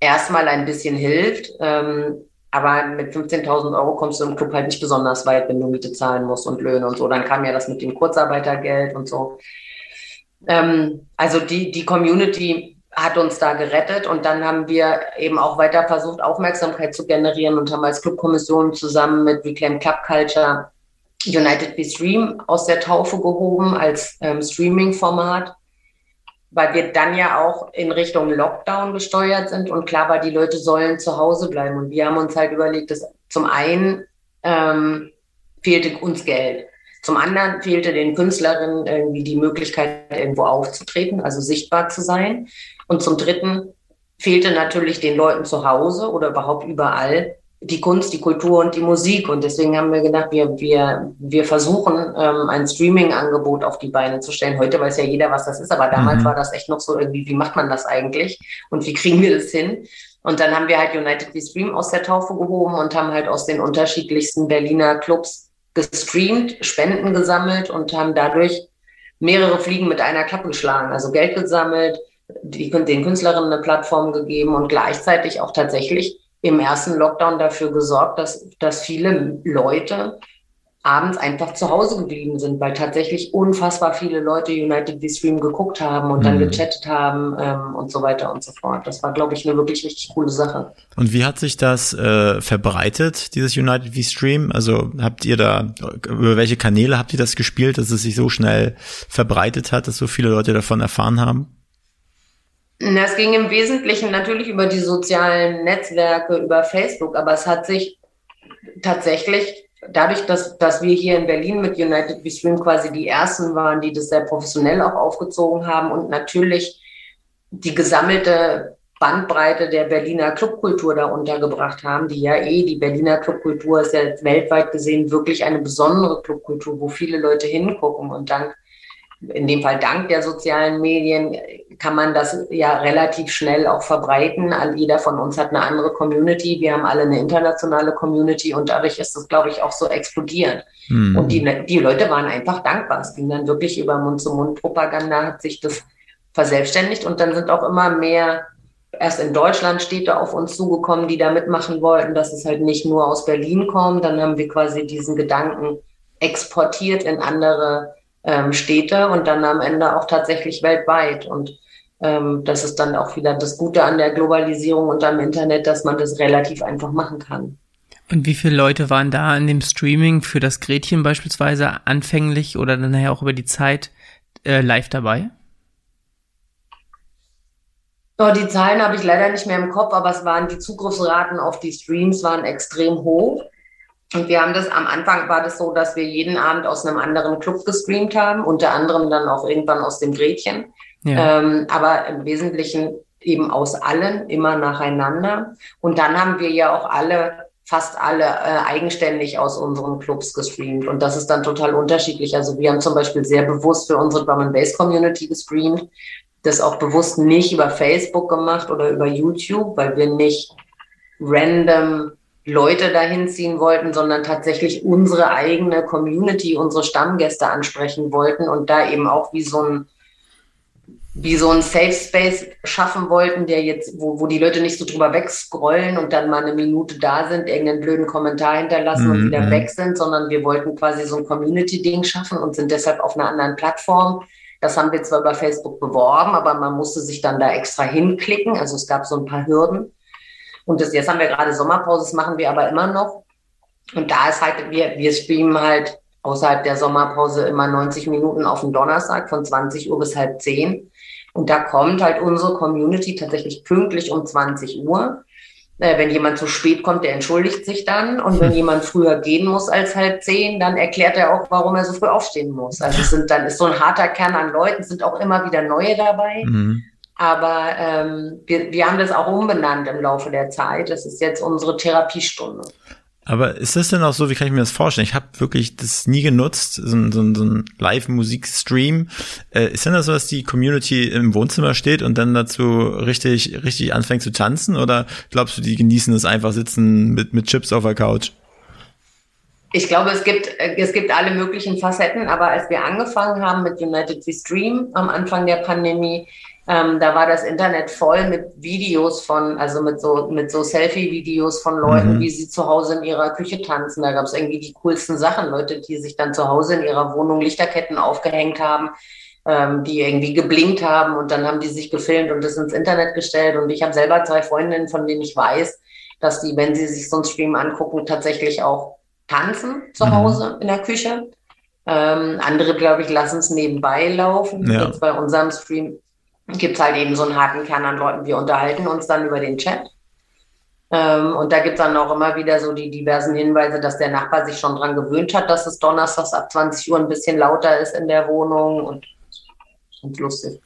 erstmal ein bisschen hilft. Ähm, aber mit 15.000 Euro kommst du im Club halt nicht besonders weit, wenn du Miete zahlen musst und Löhne und so. Dann kam ja das mit dem Kurzarbeitergeld und so. Ähm, also die, die Community hat uns da gerettet und dann haben wir eben auch weiter versucht, Aufmerksamkeit zu generieren und haben als Clubkommission zusammen mit Reclaim Club Culture United We Stream aus der Taufe gehoben als ähm, Streaming-Format, weil wir dann ja auch in Richtung Lockdown gesteuert sind und klar war, die Leute sollen zu Hause bleiben. Und wir haben uns halt überlegt, dass zum einen ähm, fehlte uns Geld. Zum anderen fehlte den Künstlerinnen irgendwie die Möglichkeit, irgendwo aufzutreten, also sichtbar zu sein. Und zum dritten fehlte natürlich den Leuten zu Hause oder überhaupt überall die Kunst, die Kultur und die Musik. Und deswegen haben wir gedacht, wir, wir, wir versuchen, ähm, ein Streaming-Angebot auf die Beine zu stellen. Heute weiß ja jeder, was das ist, aber damals mhm. war das echt noch so irgendwie, wie macht man das eigentlich und wie kriegen wir das hin? Und dann haben wir halt United We Stream aus der Taufe gehoben und haben halt aus den unterschiedlichsten Berliner Clubs gestreamt, Spenden gesammelt und haben dadurch mehrere Fliegen mit einer Klappe geschlagen. Also Geld gesammelt, die, den Künstlerinnen eine Plattform gegeben und gleichzeitig auch tatsächlich im ersten Lockdown dafür gesorgt, dass, dass viele Leute abends einfach zu Hause geblieben sind, weil tatsächlich unfassbar viele Leute United We Stream geguckt haben und mhm. dann gechattet haben ähm, und so weiter und so fort. Das war, glaube ich, eine wirklich richtig coole Sache. Und wie hat sich das äh, verbreitet, dieses United We Stream? Also habt ihr da, über welche Kanäle habt ihr das gespielt, dass es sich so schnell verbreitet hat, dass so viele Leute davon erfahren haben? Es ging im Wesentlichen natürlich über die sozialen Netzwerke, über Facebook, aber es hat sich tatsächlich dadurch, dass, dass wir hier in Berlin mit United We Stream quasi die ersten waren, die das sehr professionell auch aufgezogen haben und natürlich die gesammelte Bandbreite der Berliner Clubkultur da untergebracht haben, die ja eh, die Berliner Clubkultur ist ja weltweit gesehen wirklich eine besondere Clubkultur, wo viele Leute hingucken und dank in dem Fall dank der sozialen Medien kann man das ja relativ schnell auch verbreiten. Jeder von uns hat eine andere Community. Wir haben alle eine internationale Community und dadurch ist das, glaube ich, auch so explodiert. Mhm. Und die, die Leute waren einfach dankbar. Es ging dann wirklich über Mund-zu-Mund-Propaganda, hat sich das verselbstständigt und dann sind auch immer mehr erst in Deutschland Städte auf uns zugekommen, die da mitmachen wollten, dass es halt nicht nur aus Berlin kommt. Dann haben wir quasi diesen Gedanken exportiert in andere ähm, Städte und dann am Ende auch tatsächlich weltweit. Und ähm, das ist dann auch wieder das Gute an der Globalisierung und am Internet, dass man das relativ einfach machen kann. Und wie viele Leute waren da in dem Streaming für das Gretchen beispielsweise anfänglich oder dann nachher auch über die Zeit äh, live dabei? Oh, die Zahlen habe ich leider nicht mehr im Kopf, aber es waren die Zugriffsraten auf die Streams waren extrem hoch. Und wir haben das, am Anfang war das so, dass wir jeden Abend aus einem anderen Club gestreamt haben, unter anderem dann auch irgendwann aus dem Gretchen. Ähm, aber im Wesentlichen eben aus allen, immer nacheinander. Und dann haben wir ja auch alle, fast alle äh, eigenständig aus unseren Clubs gestreamt. Und das ist dann total unterschiedlich. Also wir haben zum Beispiel sehr bewusst für unsere Drum and Bass Community gestreamt, das auch bewusst nicht über Facebook gemacht oder über YouTube, weil wir nicht random Leute dahin ziehen wollten, sondern tatsächlich unsere eigene Community, unsere Stammgäste ansprechen wollten und da eben auch wie so ein wie so ein Safe Space schaffen wollten, der jetzt, wo, wo die Leute nicht so drüber wegscrollen und dann mal eine Minute da sind, irgendeinen blöden Kommentar hinterlassen mhm. und wieder mhm. weg sind, sondern wir wollten quasi so ein Community-Ding schaffen und sind deshalb auf einer anderen Plattform. Das haben wir zwar über Facebook beworben, aber man musste sich dann da extra hinklicken. Also es gab so ein paar Hürden. Und das, jetzt haben wir gerade Sommerpause, das machen wir aber immer noch. Und da ist halt, wir, wir streamen halt außerhalb der Sommerpause immer 90 Minuten auf den Donnerstag von 20 Uhr bis halb 10. Und da kommt halt unsere Community tatsächlich pünktlich um 20 Uhr. Äh, wenn jemand zu spät kommt, der entschuldigt sich dann. Und wenn jemand früher gehen muss als halb zehn, dann erklärt er auch, warum er so früh aufstehen muss. Also es sind dann ist so ein harter Kern an Leuten, sind auch immer wieder neue dabei. Mhm. Aber ähm, wir, wir haben das auch umbenannt im Laufe der Zeit. Das ist jetzt unsere Therapiestunde. Aber ist das denn auch so, wie kann ich mir das vorstellen? Ich habe wirklich das nie genutzt, so ein, so ein, so ein Live-Musik-Stream. Äh, ist denn das so, dass die Community im Wohnzimmer steht und dann dazu richtig, richtig anfängt zu tanzen? Oder glaubst du, die genießen es einfach sitzen mit, mit Chips auf der Couch? Ich glaube, es gibt, es gibt alle möglichen Facetten, aber als wir angefangen haben mit United We Stream am Anfang der Pandemie, ähm, da war das Internet voll mit Videos von, also mit so, mit so Selfie-Videos von Leuten, mhm. wie sie zu Hause in ihrer Küche tanzen. Da gab es irgendwie die coolsten Sachen, Leute, die sich dann zu Hause in ihrer Wohnung Lichterketten aufgehängt haben, ähm, die irgendwie geblinkt haben und dann haben die sich gefilmt und das ins Internet gestellt. Und ich habe selber zwei Freundinnen, von denen ich weiß, dass die, wenn sie sich so einen Stream angucken, tatsächlich auch tanzen zu mhm. Hause in der Küche. Ähm, andere, glaube ich, lassen es nebenbei laufen. Ja. Jetzt bei unserem Stream gibt es halt eben so einen harten Kern an Leuten. Wir unterhalten uns dann über den Chat. Ähm, und da gibt es dann auch immer wieder so die diversen Hinweise, dass der Nachbar sich schon dran gewöhnt hat, dass es donnerstags ab 20 Uhr ein bisschen lauter ist in der Wohnung und, und lustig.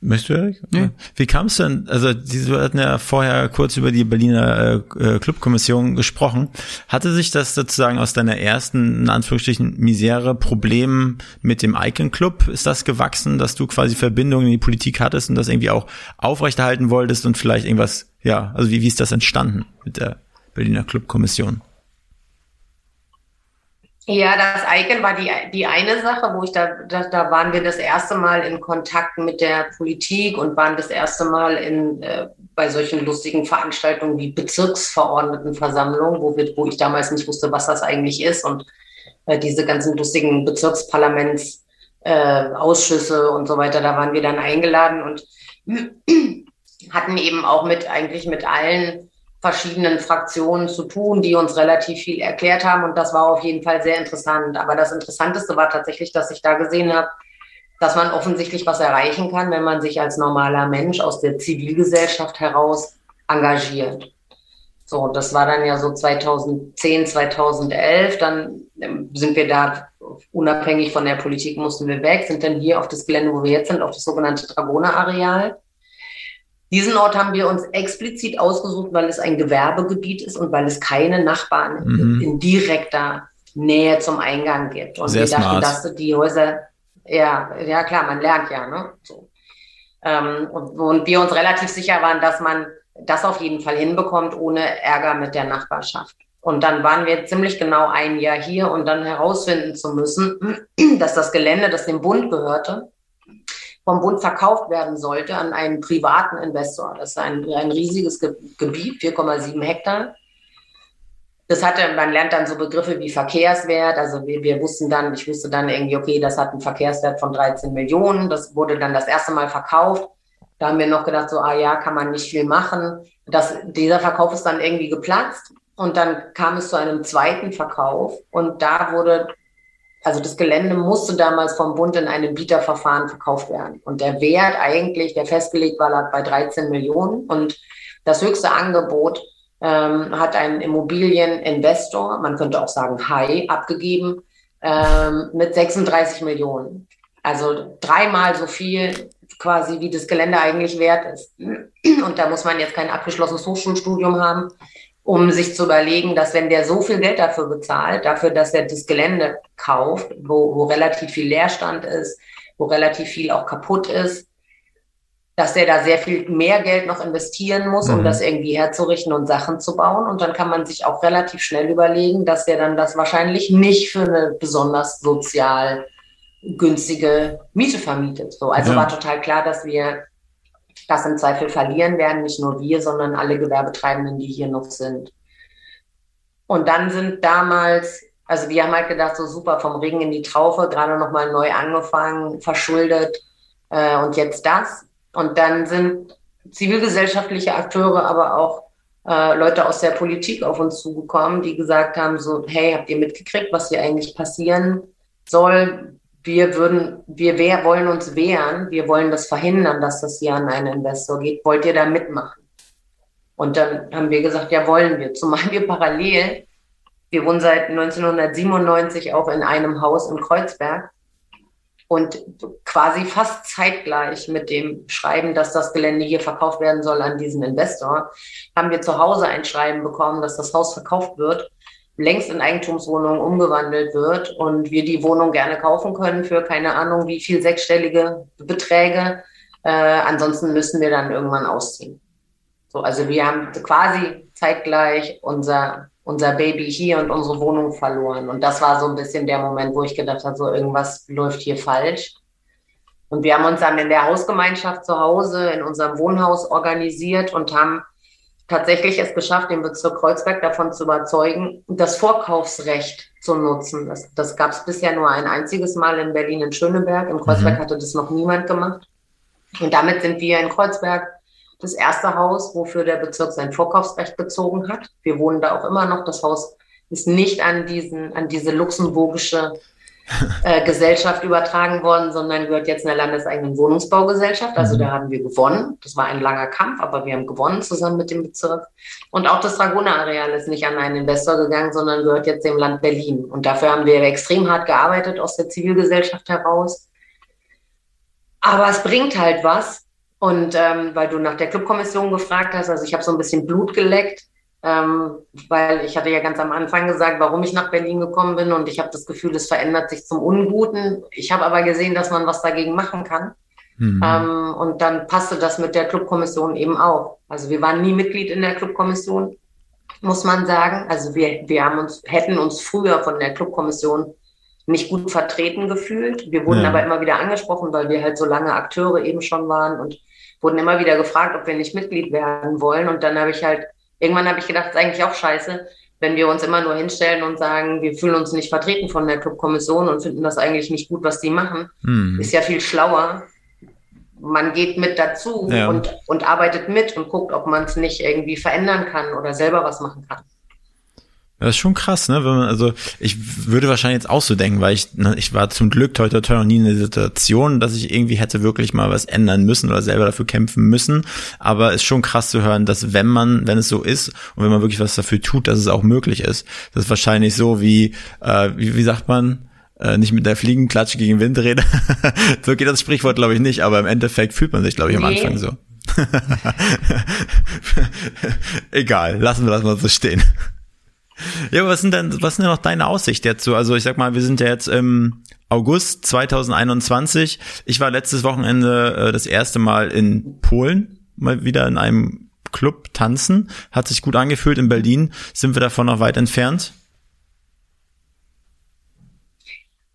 Möchtest du, Erik? Nee. Wie kam es denn, also Sie hatten ja vorher kurz über die Berliner äh, äh, Clubkommission gesprochen. Hatte sich das sozusagen aus deiner ersten, in Anführungsstrichen, Misere, Problem mit dem Icon Club, ist das gewachsen, dass du quasi Verbindungen in die Politik hattest und das irgendwie auch aufrechterhalten wolltest und vielleicht irgendwas, ja, also wie, wie ist das entstanden mit der Berliner Clubkommission? Ja, das Icon war die, die eine Sache, wo ich da, da, da waren wir das erste Mal in Kontakt mit der Politik und waren das erste Mal in, äh, bei solchen lustigen Veranstaltungen wie Bezirksverordnetenversammlungen, wo, wir, wo ich damals nicht wusste, was das eigentlich ist und äh, diese ganzen lustigen Bezirksparlamentsausschüsse äh, und so weiter, da waren wir dann eingeladen und hatten eben auch mit, eigentlich mit allen verschiedenen Fraktionen zu tun, die uns relativ viel erklärt haben. Und das war auf jeden Fall sehr interessant. Aber das Interessanteste war tatsächlich, dass ich da gesehen habe, dass man offensichtlich was erreichen kann, wenn man sich als normaler Mensch aus der Zivilgesellschaft heraus engagiert. So, das war dann ja so 2010, 2011. Dann ähm, sind wir da unabhängig von der Politik mussten wir weg, sind dann hier auf das Gelände, wo wir jetzt sind, auf das sogenannte Dragoner-Areal. Diesen Ort haben wir uns explizit ausgesucht, weil es ein Gewerbegebiet ist und weil es keine Nachbarn mhm. in direkter Nähe zum Eingang gibt. Und Sehr wir dachten, dass die Häuser, ja, ja klar, man lernt ja, ne? So. Ähm, und, und wir uns relativ sicher waren, dass man das auf jeden Fall hinbekommt, ohne Ärger mit der Nachbarschaft. Und dann waren wir ziemlich genau ein Jahr hier und dann herausfinden zu müssen, dass das Gelände, das dem Bund gehörte, vom Bund verkauft werden sollte an einen privaten Investor. Das ist ein, ein riesiges Ge Gebiet, 4,7 Hektar. Das hatte, man lernt dann so Begriffe wie Verkehrswert. Also wir, wir wussten dann, ich wusste dann irgendwie, okay, das hat einen Verkehrswert von 13 Millionen. Das wurde dann das erste Mal verkauft. Da haben wir noch gedacht, so, ah ja, kann man nicht viel machen. Das, dieser Verkauf ist dann irgendwie geplatzt. Und dann kam es zu einem zweiten Verkauf. Und da wurde also das Gelände musste damals vom Bund in einem Bieterverfahren verkauft werden. Und der Wert eigentlich, der festgelegt war, lag bei 13 Millionen. Und das höchste Angebot ähm, hat ein Immobilieninvestor, man könnte auch sagen High, abgegeben ähm, mit 36 Millionen. Also dreimal so viel quasi, wie das Gelände eigentlich wert ist. Und da muss man jetzt kein abgeschlossenes Hochschulstudium haben, um sich zu überlegen, dass wenn der so viel Geld dafür bezahlt, dafür, dass er das Gelände kauft, wo, wo relativ viel Leerstand ist, wo relativ viel auch kaputt ist, dass der da sehr viel mehr Geld noch investieren muss, um mhm. das irgendwie herzurichten und Sachen zu bauen. Und dann kann man sich auch relativ schnell überlegen, dass der dann das wahrscheinlich nicht für eine besonders sozial günstige Miete vermietet. So, also ja. war total klar, dass wir das im Zweifel verlieren werden, nicht nur wir, sondern alle Gewerbetreibenden, die hier noch sind. Und dann sind damals, also wir haben halt gedacht, so super, vom Regen in die Traufe, gerade nochmal neu angefangen, verschuldet äh, und jetzt das. Und dann sind zivilgesellschaftliche Akteure, aber auch äh, Leute aus der Politik auf uns zugekommen, die gesagt haben, so, hey, habt ihr mitgekriegt, was hier eigentlich passieren soll? Wir würden, wir wehr, wollen uns wehren, wir wollen das verhindern, dass das hier an einen Investor geht. Wollt ihr da mitmachen? Und dann haben wir gesagt, ja, wollen wir. Zumal wir parallel, wir wohnen seit 1997 auch in einem Haus in Kreuzberg. Und quasi fast zeitgleich mit dem Schreiben, dass das Gelände hier verkauft werden soll an diesen Investor, haben wir zu Hause ein Schreiben bekommen, dass das Haus verkauft wird, längst in Eigentumswohnungen umgewandelt wird und wir die Wohnung gerne kaufen können für keine Ahnung wie viel sechsstellige Beträge. Äh, ansonsten müssen wir dann irgendwann ausziehen. So, also wir haben quasi zeitgleich unser unser Baby hier und unsere Wohnung verloren. Und das war so ein bisschen der Moment, wo ich gedacht habe, so irgendwas läuft hier falsch. Und wir haben uns dann in der Hausgemeinschaft zu Hause in unserem Wohnhaus organisiert und haben tatsächlich es geschafft, den Bezirk Kreuzberg davon zu überzeugen, das Vorkaufsrecht zu nutzen. Das, das gab es bisher nur ein einziges Mal in Berlin in Schöneberg. In Kreuzberg mhm. hatte das noch niemand gemacht. Und damit sind wir in Kreuzberg das erste Haus, wofür der Bezirk sein Vorkaufsrecht bezogen hat. Wir wohnen da auch immer noch. Das Haus ist nicht an diesen, an diese luxemburgische äh, Gesellschaft übertragen worden, sondern gehört jetzt einer landeseigenen Wohnungsbaugesellschaft. Also mhm. da haben wir gewonnen. Das war ein langer Kampf, aber wir haben gewonnen zusammen mit dem Bezirk. Und auch das Dragoner-Areal ist nicht an einen Investor gegangen, sondern gehört jetzt dem Land Berlin. Und dafür haben wir extrem hart gearbeitet aus der Zivilgesellschaft heraus. Aber es bringt halt was, und ähm, weil du nach der Clubkommission gefragt hast, also ich habe so ein bisschen Blut geleckt, ähm, weil ich hatte ja ganz am Anfang gesagt, warum ich nach Berlin gekommen bin und ich habe das Gefühl, es verändert sich zum Unguten. Ich habe aber gesehen, dass man was dagegen machen kann. Mhm. Ähm, und dann passte das mit der Clubkommission eben auch. Also wir waren nie Mitglied in der Clubkommission, muss man sagen. Also wir, wir haben uns, hätten uns früher von der Clubkommission nicht gut vertreten gefühlt. Wir wurden ja. aber immer wieder angesprochen, weil wir halt so lange Akteure eben schon waren und wurden immer wieder gefragt, ob wir nicht Mitglied werden wollen. Und dann habe ich halt, irgendwann habe ich gedacht, das ist eigentlich auch scheiße, wenn wir uns immer nur hinstellen und sagen, wir fühlen uns nicht vertreten von der Clubkommission und finden das eigentlich nicht gut, was die machen, hm. ist ja viel schlauer. Man geht mit dazu ja. und, und arbeitet mit und guckt, ob man es nicht irgendwie verändern kann oder selber was machen kann. Das ist schon krass, ne? Wenn man, also ich würde wahrscheinlich jetzt auch so denken, weil ich, ne, ich war zum Glück heute noch nie in der Situation, dass ich irgendwie hätte wirklich mal was ändern müssen oder selber dafür kämpfen müssen. Aber es ist schon krass zu hören, dass wenn man, wenn es so ist und wenn man wirklich was dafür tut, dass es auch möglich ist. Das ist wahrscheinlich so wie, äh, wie, wie sagt man, äh, nicht mit der Fliegenklatsche gegen Windräder. so geht das Sprichwort, glaube ich, nicht, aber im Endeffekt fühlt man sich, glaube ich, am nee. Anfang so. Egal, lassen wir das mal so stehen. Ja, was sind denn, was sind denn noch deine Aussichten dazu? Also ich sag mal, wir sind ja jetzt im August 2021. Ich war letztes Wochenende äh, das erste Mal in Polen, mal wieder in einem Club tanzen. Hat sich gut angefühlt. In Berlin sind wir davon noch weit entfernt.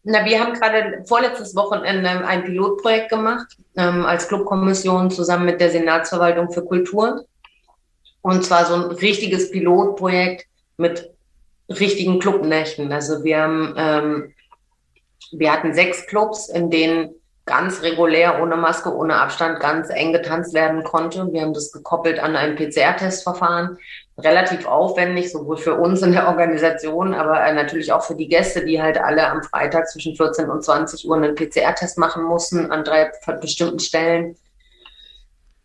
Na, wir haben gerade vorletztes Wochenende ein Pilotprojekt gemacht ähm, als Clubkommission zusammen mit der Senatsverwaltung für Kultur. Und zwar so ein richtiges Pilotprojekt mit richtigen Clubnächten. Also wir haben, ähm, wir hatten sechs Clubs, in denen ganz regulär, ohne Maske, ohne Abstand, ganz eng getanzt werden konnte. Wir haben das gekoppelt an ein PCR-Testverfahren. Relativ aufwendig, sowohl für uns in der Organisation, aber natürlich auch für die Gäste, die halt alle am Freitag zwischen 14 und 20 Uhr einen PCR-Test machen mussten an drei bestimmten Stellen.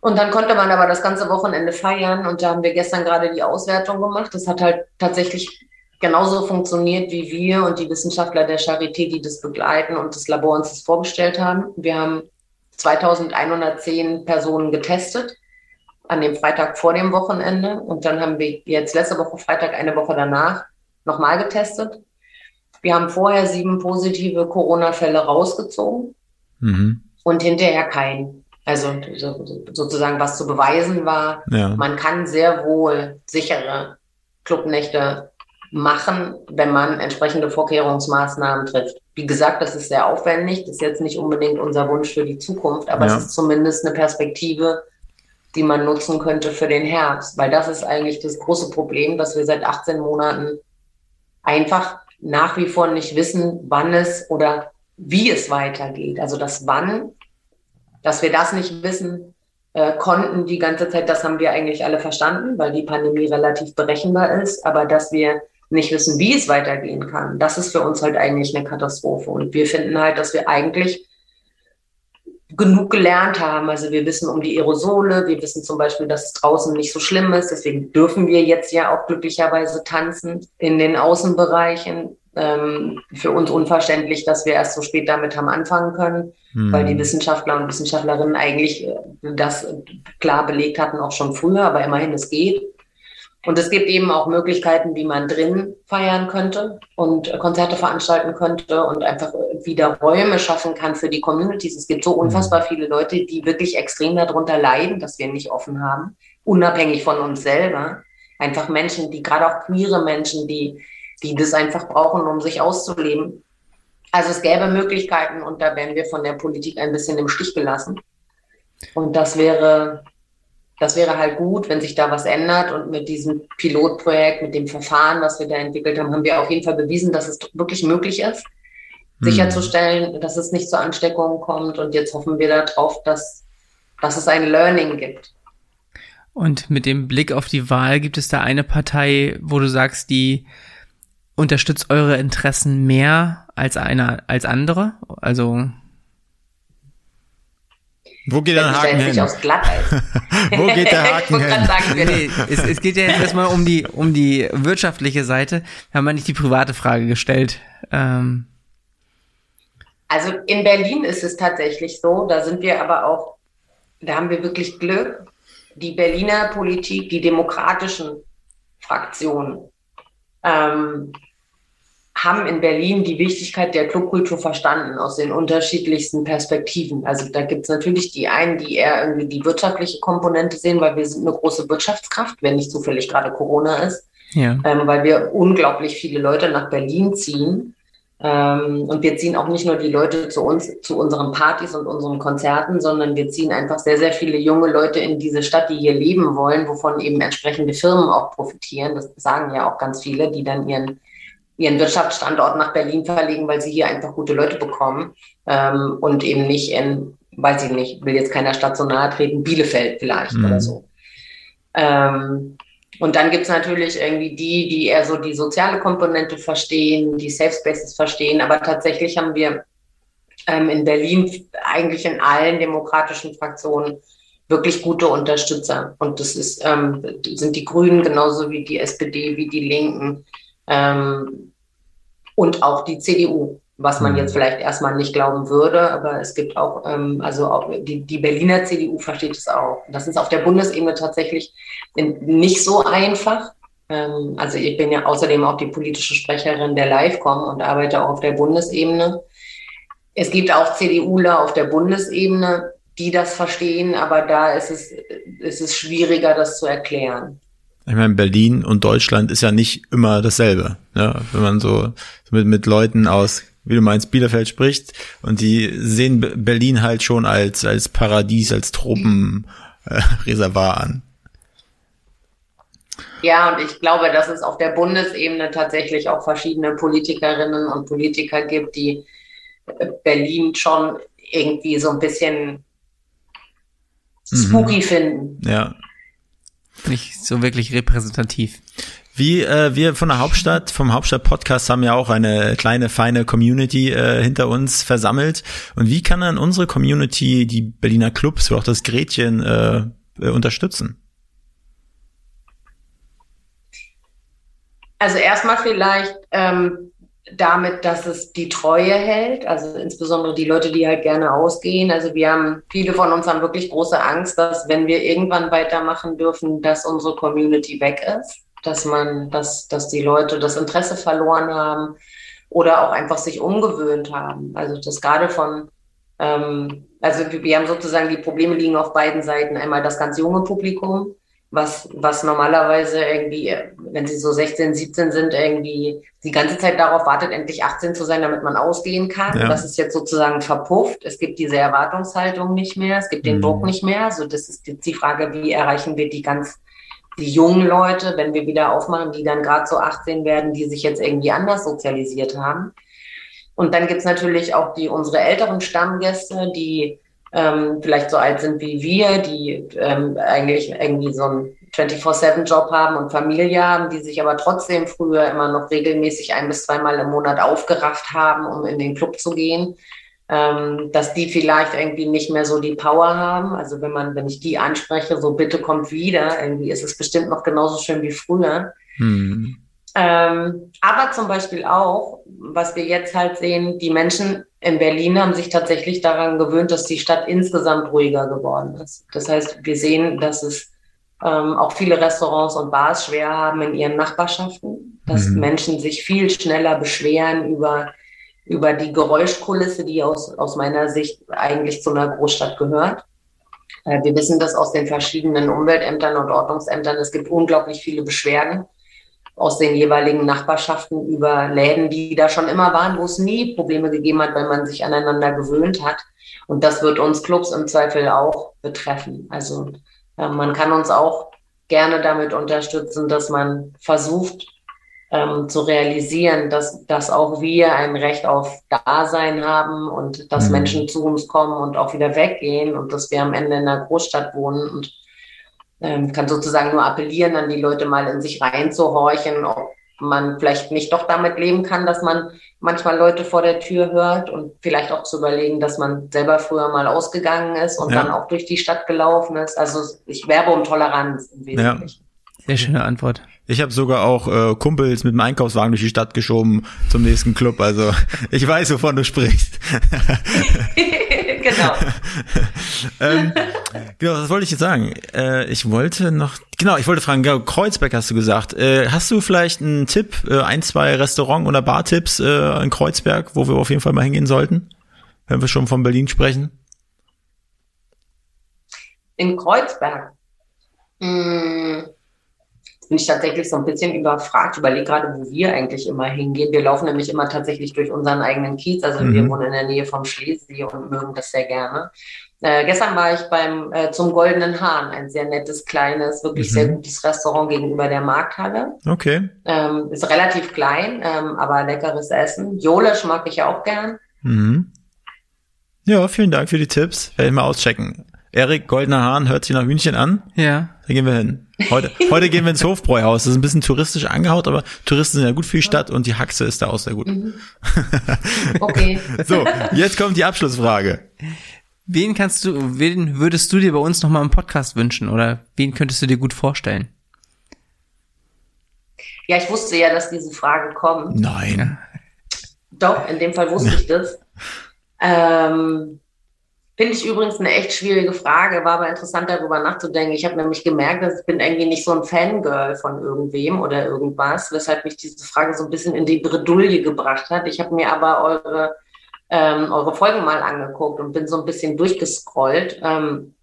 Und dann konnte man aber das ganze Wochenende feiern und da haben wir gestern gerade die Auswertung gemacht. Das hat halt tatsächlich genauso funktioniert wie wir und die Wissenschaftler der Charité, die das begleiten und das Labor uns das vorgestellt haben. Wir haben 2110 Personen getestet an dem Freitag vor dem Wochenende und dann haben wir jetzt letzte Woche Freitag, eine Woche danach nochmal getestet. Wir haben vorher sieben positive Corona-Fälle rausgezogen mhm. und hinterher keinen. Also sozusagen, was zu beweisen war, ja. man kann sehr wohl sichere Clubnächte machen, wenn man entsprechende Vorkehrungsmaßnahmen trifft. Wie gesagt, das ist sehr aufwendig, das ist jetzt nicht unbedingt unser Wunsch für die Zukunft, aber ja. es ist zumindest eine Perspektive, die man nutzen könnte für den Herbst, weil das ist eigentlich das große Problem, dass wir seit 18 Monaten einfach nach wie vor nicht wissen, wann es oder wie es weitergeht. Also das Wann, dass wir das nicht wissen, äh, konnten die ganze Zeit, das haben wir eigentlich alle verstanden, weil die Pandemie relativ berechenbar ist, aber dass wir nicht wissen, wie es weitergehen kann, das ist für uns halt eigentlich eine Katastrophe. Und wir finden halt, dass wir eigentlich genug gelernt haben. Also wir wissen um die Aerosole, wir wissen zum Beispiel, dass es draußen nicht so schlimm ist. Deswegen dürfen wir jetzt ja auch glücklicherweise tanzen in den Außenbereichen. Ähm, für uns unverständlich, dass wir erst so spät damit haben anfangen können, mhm. weil die Wissenschaftler und Wissenschaftlerinnen eigentlich äh, das klar belegt hatten, auch schon früher, aber immerhin, es geht. Und es gibt eben auch Möglichkeiten, wie man drin feiern könnte und Konzerte veranstalten könnte und einfach wieder Räume schaffen kann für die Communities. Es gibt so mhm. unfassbar viele Leute, die wirklich extrem darunter leiden, dass wir nicht offen haben, unabhängig von uns selber. Einfach Menschen, die gerade auch queere Menschen, die die das einfach brauchen, um sich auszuleben. Also es gäbe Möglichkeiten und da werden wir von der Politik ein bisschen im Stich gelassen. Und das wäre, das wäre halt gut, wenn sich da was ändert. Und mit diesem Pilotprojekt, mit dem Verfahren, was wir da entwickelt haben, haben wir auf jeden Fall bewiesen, dass es wirklich möglich ist, hm. sicherzustellen, dass es nicht zur Ansteckung kommt. Und jetzt hoffen wir darauf, dass, dass es ein Learning gibt. Und mit dem Blick auf die Wahl gibt es da eine Partei, wo du sagst, die unterstützt eure Interessen mehr als einer als andere? Also wo geht der Haken hin? Wo geht der Haken hin? Sagen, nee, es, es, geht ja jetzt erstmal um die um die wirtschaftliche Seite. Wir haben wir nicht die private Frage gestellt. Ähm. Also in Berlin ist es tatsächlich so. Da sind wir aber auch, da haben wir wirklich Glück. Die Berliner Politik, die demokratischen Fraktionen ähm, haben in Berlin die Wichtigkeit der Clubkultur verstanden aus den unterschiedlichsten Perspektiven. Also da gibt es natürlich die einen, die eher irgendwie die wirtschaftliche Komponente sehen, weil wir sind eine große Wirtschaftskraft, wenn nicht zufällig gerade Corona ist, ja. ähm, weil wir unglaublich viele Leute nach Berlin ziehen. Ähm, und wir ziehen auch nicht nur die Leute zu uns, zu unseren Partys und unseren Konzerten, sondern wir ziehen einfach sehr, sehr viele junge Leute in diese Stadt, die hier leben wollen, wovon eben entsprechende Firmen auch profitieren. Das sagen ja auch ganz viele, die dann ihren ihren Wirtschaftsstandort nach Berlin verlegen, weil sie hier einfach gute Leute bekommen ähm, und eben nicht in, weiß ich nicht, will jetzt keiner Stadt so nahe treten, Bielefeld vielleicht mhm. oder so. Ähm, und dann gibt's natürlich irgendwie die, die eher so die soziale Komponente verstehen, die Safe Spaces verstehen, aber tatsächlich haben wir ähm, in Berlin eigentlich in allen demokratischen Fraktionen wirklich gute Unterstützer. Und das ist, ähm, sind die Grünen genauso wie die SPD, wie die Linken, ähm, und auch die CDU, was man mhm. jetzt vielleicht erstmal nicht glauben würde, aber es gibt auch, ähm, also auch die, die Berliner CDU versteht es auch. Das ist auf der Bundesebene tatsächlich nicht so einfach. Ähm, also ich bin ja außerdem auch die politische Sprecherin der Livecom und arbeite auch auf der Bundesebene. Es gibt auch CDUler auf der Bundesebene, die das verstehen, aber da ist es, ist es schwieriger, das zu erklären ich meine, Berlin und Deutschland ist ja nicht immer dasselbe. Ne? Wenn man so mit, mit Leuten aus, wie du meinst, Bielefeld spricht und die sehen Berlin halt schon als, als Paradies, als Tropenreservoir äh, an. Ja, und ich glaube, dass es auf der Bundesebene tatsächlich auch verschiedene Politikerinnen und Politiker gibt, die Berlin schon irgendwie so ein bisschen spooky mhm. finden. Ja, nicht so wirklich repräsentativ. Wie äh, wir von der Hauptstadt, vom Hauptstadt-Podcast haben ja auch eine kleine, feine Community äh, hinter uns versammelt. Und wie kann dann unsere Community, die Berliner Clubs oder auch das Gretchen äh, äh, unterstützen? Also erstmal vielleicht ähm, damit, dass es die Treue hält, also insbesondere die Leute, die halt gerne ausgehen. Also wir haben, viele von uns haben wirklich große Angst, dass wenn wir irgendwann weitermachen dürfen, dass unsere Community weg ist, dass man, dass, dass die Leute das Interesse verloren haben oder auch einfach sich umgewöhnt haben. Also das gerade von, ähm, also wir haben sozusagen die Probleme liegen auf beiden Seiten. Einmal das ganz junge Publikum, was, was normalerweise irgendwie, wenn sie so 16, 17 sind, irgendwie die ganze Zeit darauf wartet, endlich 18 zu sein, damit man ausgehen kann. Ja. Das ist jetzt sozusagen verpufft. Es gibt diese Erwartungshaltung nicht mehr, es gibt den mhm. Druck nicht mehr. Also das ist jetzt die Frage, wie erreichen wir die ganz, die jungen Leute, wenn wir wieder aufmachen, die dann gerade so 18 werden, die sich jetzt irgendwie anders sozialisiert haben. Und dann gibt's natürlich auch die unsere älteren Stammgäste, die ähm, vielleicht so alt sind wie wir, die ähm, eigentlich irgendwie so einen 24-7-Job haben und Familie haben, die sich aber trotzdem früher immer noch regelmäßig ein bis zweimal im Monat aufgerafft haben, um in den Club zu gehen, ähm, dass die vielleicht irgendwie nicht mehr so die Power haben. Also wenn man, wenn ich die anspreche, so bitte kommt wieder, irgendwie ist es bestimmt noch genauso schön wie früher. Hm. Ähm, aber zum Beispiel auch, was wir jetzt halt sehen, die Menschen in Berlin haben sich tatsächlich daran gewöhnt, dass die Stadt insgesamt ruhiger geworden ist. Das heißt, wir sehen, dass es ähm, auch viele Restaurants und Bars schwer haben in ihren Nachbarschaften, dass mhm. Menschen sich viel schneller beschweren über, über die Geräuschkulisse, die aus, aus meiner Sicht eigentlich zu einer Großstadt gehört. Äh, wir wissen das aus den verschiedenen Umweltämtern und Ordnungsämtern. Es gibt unglaublich viele Beschwerden aus den jeweiligen Nachbarschaften über Läden, die da schon immer waren, wo es nie Probleme gegeben hat, weil man sich aneinander gewöhnt hat. Und das wird uns Clubs im Zweifel auch betreffen. Also äh, man kann uns auch gerne damit unterstützen, dass man versucht ähm, zu realisieren, dass, dass auch wir ein Recht auf Dasein haben und dass mhm. Menschen zu uns kommen und auch wieder weggehen und dass wir am Ende in einer Großstadt wohnen und ähm, kann sozusagen nur appellieren an die Leute mal in sich reinzuhorchen, ob man vielleicht nicht doch damit leben kann, dass man manchmal Leute vor der Tür hört und vielleicht auch zu überlegen, dass man selber früher mal ausgegangen ist und ja. dann auch durch die Stadt gelaufen ist. Also ich werbe um Toleranz im Wesentlichen. Ja. Sehr schöne Antwort. Ich habe sogar auch äh, Kumpels mit dem Einkaufswagen durch die Stadt geschoben zum nächsten Club. Also ich weiß, wovon du sprichst. genau. ähm, genau, was wollte ich jetzt sagen? Äh, ich wollte noch, genau, ich wollte fragen, genau, Kreuzberg hast du gesagt. Äh, hast du vielleicht einen Tipp, äh, ein, zwei Restaurant- oder Bartipps äh, in Kreuzberg, wo wir auf jeden Fall mal hingehen sollten? Wenn wir schon von Berlin sprechen. In Kreuzberg? Hm bin ich tatsächlich so ein bisschen überfragt. Überlege gerade, wo wir eigentlich immer hingehen. Wir laufen nämlich immer tatsächlich durch unseren eigenen Kiez. Also mhm. wir wohnen in der Nähe vom Schlesien und mögen das sehr gerne. Äh, gestern war ich beim äh, zum Goldenen Hahn, ein sehr nettes, kleines, wirklich mhm. sehr gutes Restaurant gegenüber der Markthalle. Okay. Ähm, ist relativ klein, ähm, aber leckeres Essen. Jolesch mag ich auch gern. Mhm. Ja, vielen Dank für die Tipps. Werde ich mal auschecken. Erik, Goldener Hahn, hört sich nach Hühnchen an. Ja. Da gehen wir hin. Heute, heute gehen wir ins Hofbräuhaus. Das ist ein bisschen touristisch angehaut, aber Touristen sind ja gut für die Stadt und die Haxe ist da auch sehr gut. Mhm. Okay. so, jetzt kommt die Abschlussfrage. Wen kannst du, wen würdest du dir bei uns nochmal im Podcast wünschen oder wen könntest du dir gut vorstellen? Ja, ich wusste ja, dass diese Frage kommt. Nein. Doch, in dem Fall wusste ich das. Ähm, Finde ich übrigens eine echt schwierige Frage, war aber interessant darüber nachzudenken. Ich habe nämlich gemerkt, dass ich bin irgendwie nicht so ein Fangirl von irgendwem oder irgendwas, weshalb mich diese Frage so ein bisschen in die Bredouille gebracht hat. Ich habe mir aber eure, ähm, eure Folgen mal angeguckt und bin so ein bisschen durchgescrollt. Ähm,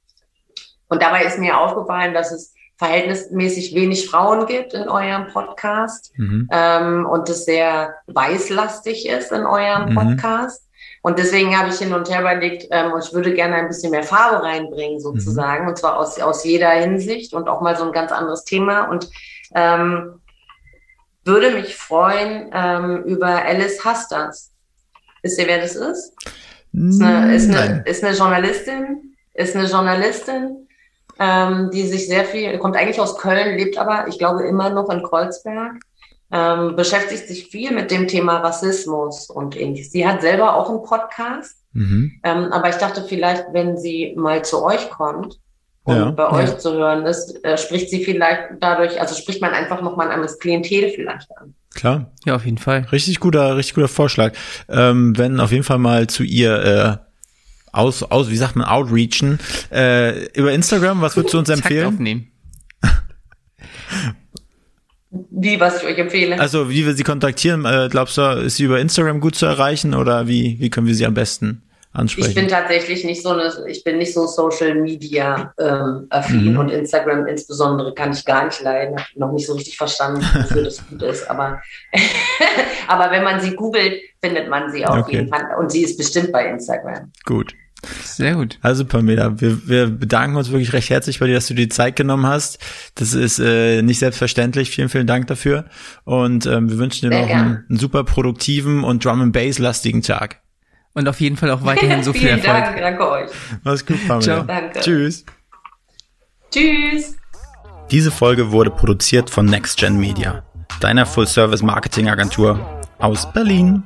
und dabei ist mir aufgefallen, dass es verhältnismäßig wenig Frauen gibt in eurem Podcast mhm. ähm, und es sehr weißlastig ist in eurem mhm. Podcast. Und deswegen habe ich hin und her überlegt, ähm, ich würde gerne ein bisschen mehr Farbe reinbringen, sozusagen, mhm. und zwar aus, aus jeder Hinsicht und auch mal so ein ganz anderes Thema. Und ähm, würde mich freuen ähm, über Alice Hasters. Wisst ihr, wer das ist? Ist eine, ist eine, ist eine Journalistin, ist eine Journalistin, ähm, die sich sehr viel, kommt eigentlich aus Köln, lebt aber, ich glaube, immer noch in Kreuzberg ähm, beschäftigt sich viel mit dem Thema Rassismus und ähnliches. Sie hat selber auch einen Podcast, mhm. ähm, aber ich dachte vielleicht, wenn sie mal zu euch kommt und ja, bei euch ja. zu hören ist, äh, spricht sie vielleicht dadurch, also spricht man einfach nochmal ein anderes Klientel vielleicht an. Klar. Ja, auf jeden Fall. Richtig guter, richtig guter Vorschlag. Ähm, wenn auf jeden Fall mal zu ihr äh, aus, aus, wie sagt man, outreachen. Äh, über Instagram, was würdest du uns empfehlen? aufnehmen. Wie, was ich euch empfehle. Also, wie wir sie kontaktieren, äh, glaubst du, ist sie über Instagram gut zu erreichen oder wie, wie können wir sie am besten ansprechen? Ich bin tatsächlich nicht so eine, ich bin nicht so Social Media ähm, affin mhm. und Instagram insbesondere kann ich gar nicht leiden. Hab noch nicht so richtig verstanden, wofür das gut ist. Aber, aber wenn man sie googelt, findet man sie auf okay. jeden Fall. Und sie ist bestimmt bei Instagram. Gut. Sehr gut. Also Pamela, wir, wir bedanken uns wirklich recht herzlich bei dir, dass du dir die Zeit genommen hast. Das ist äh, nicht selbstverständlich. Vielen, vielen Dank dafür. Und ähm, wir wünschen dir Sehr noch einen, einen, super produktiven und Drum and Bass lastigen Tag. Und auf jeden Fall auch weiterhin so viel Erfolg. Dank, danke euch. Mach's gut, Pamela. Ciao. Danke. Tschüss. Tschüss. Diese Folge wurde produziert von NextGen Media, deiner Full-Service-Marketing-Agentur aus Berlin.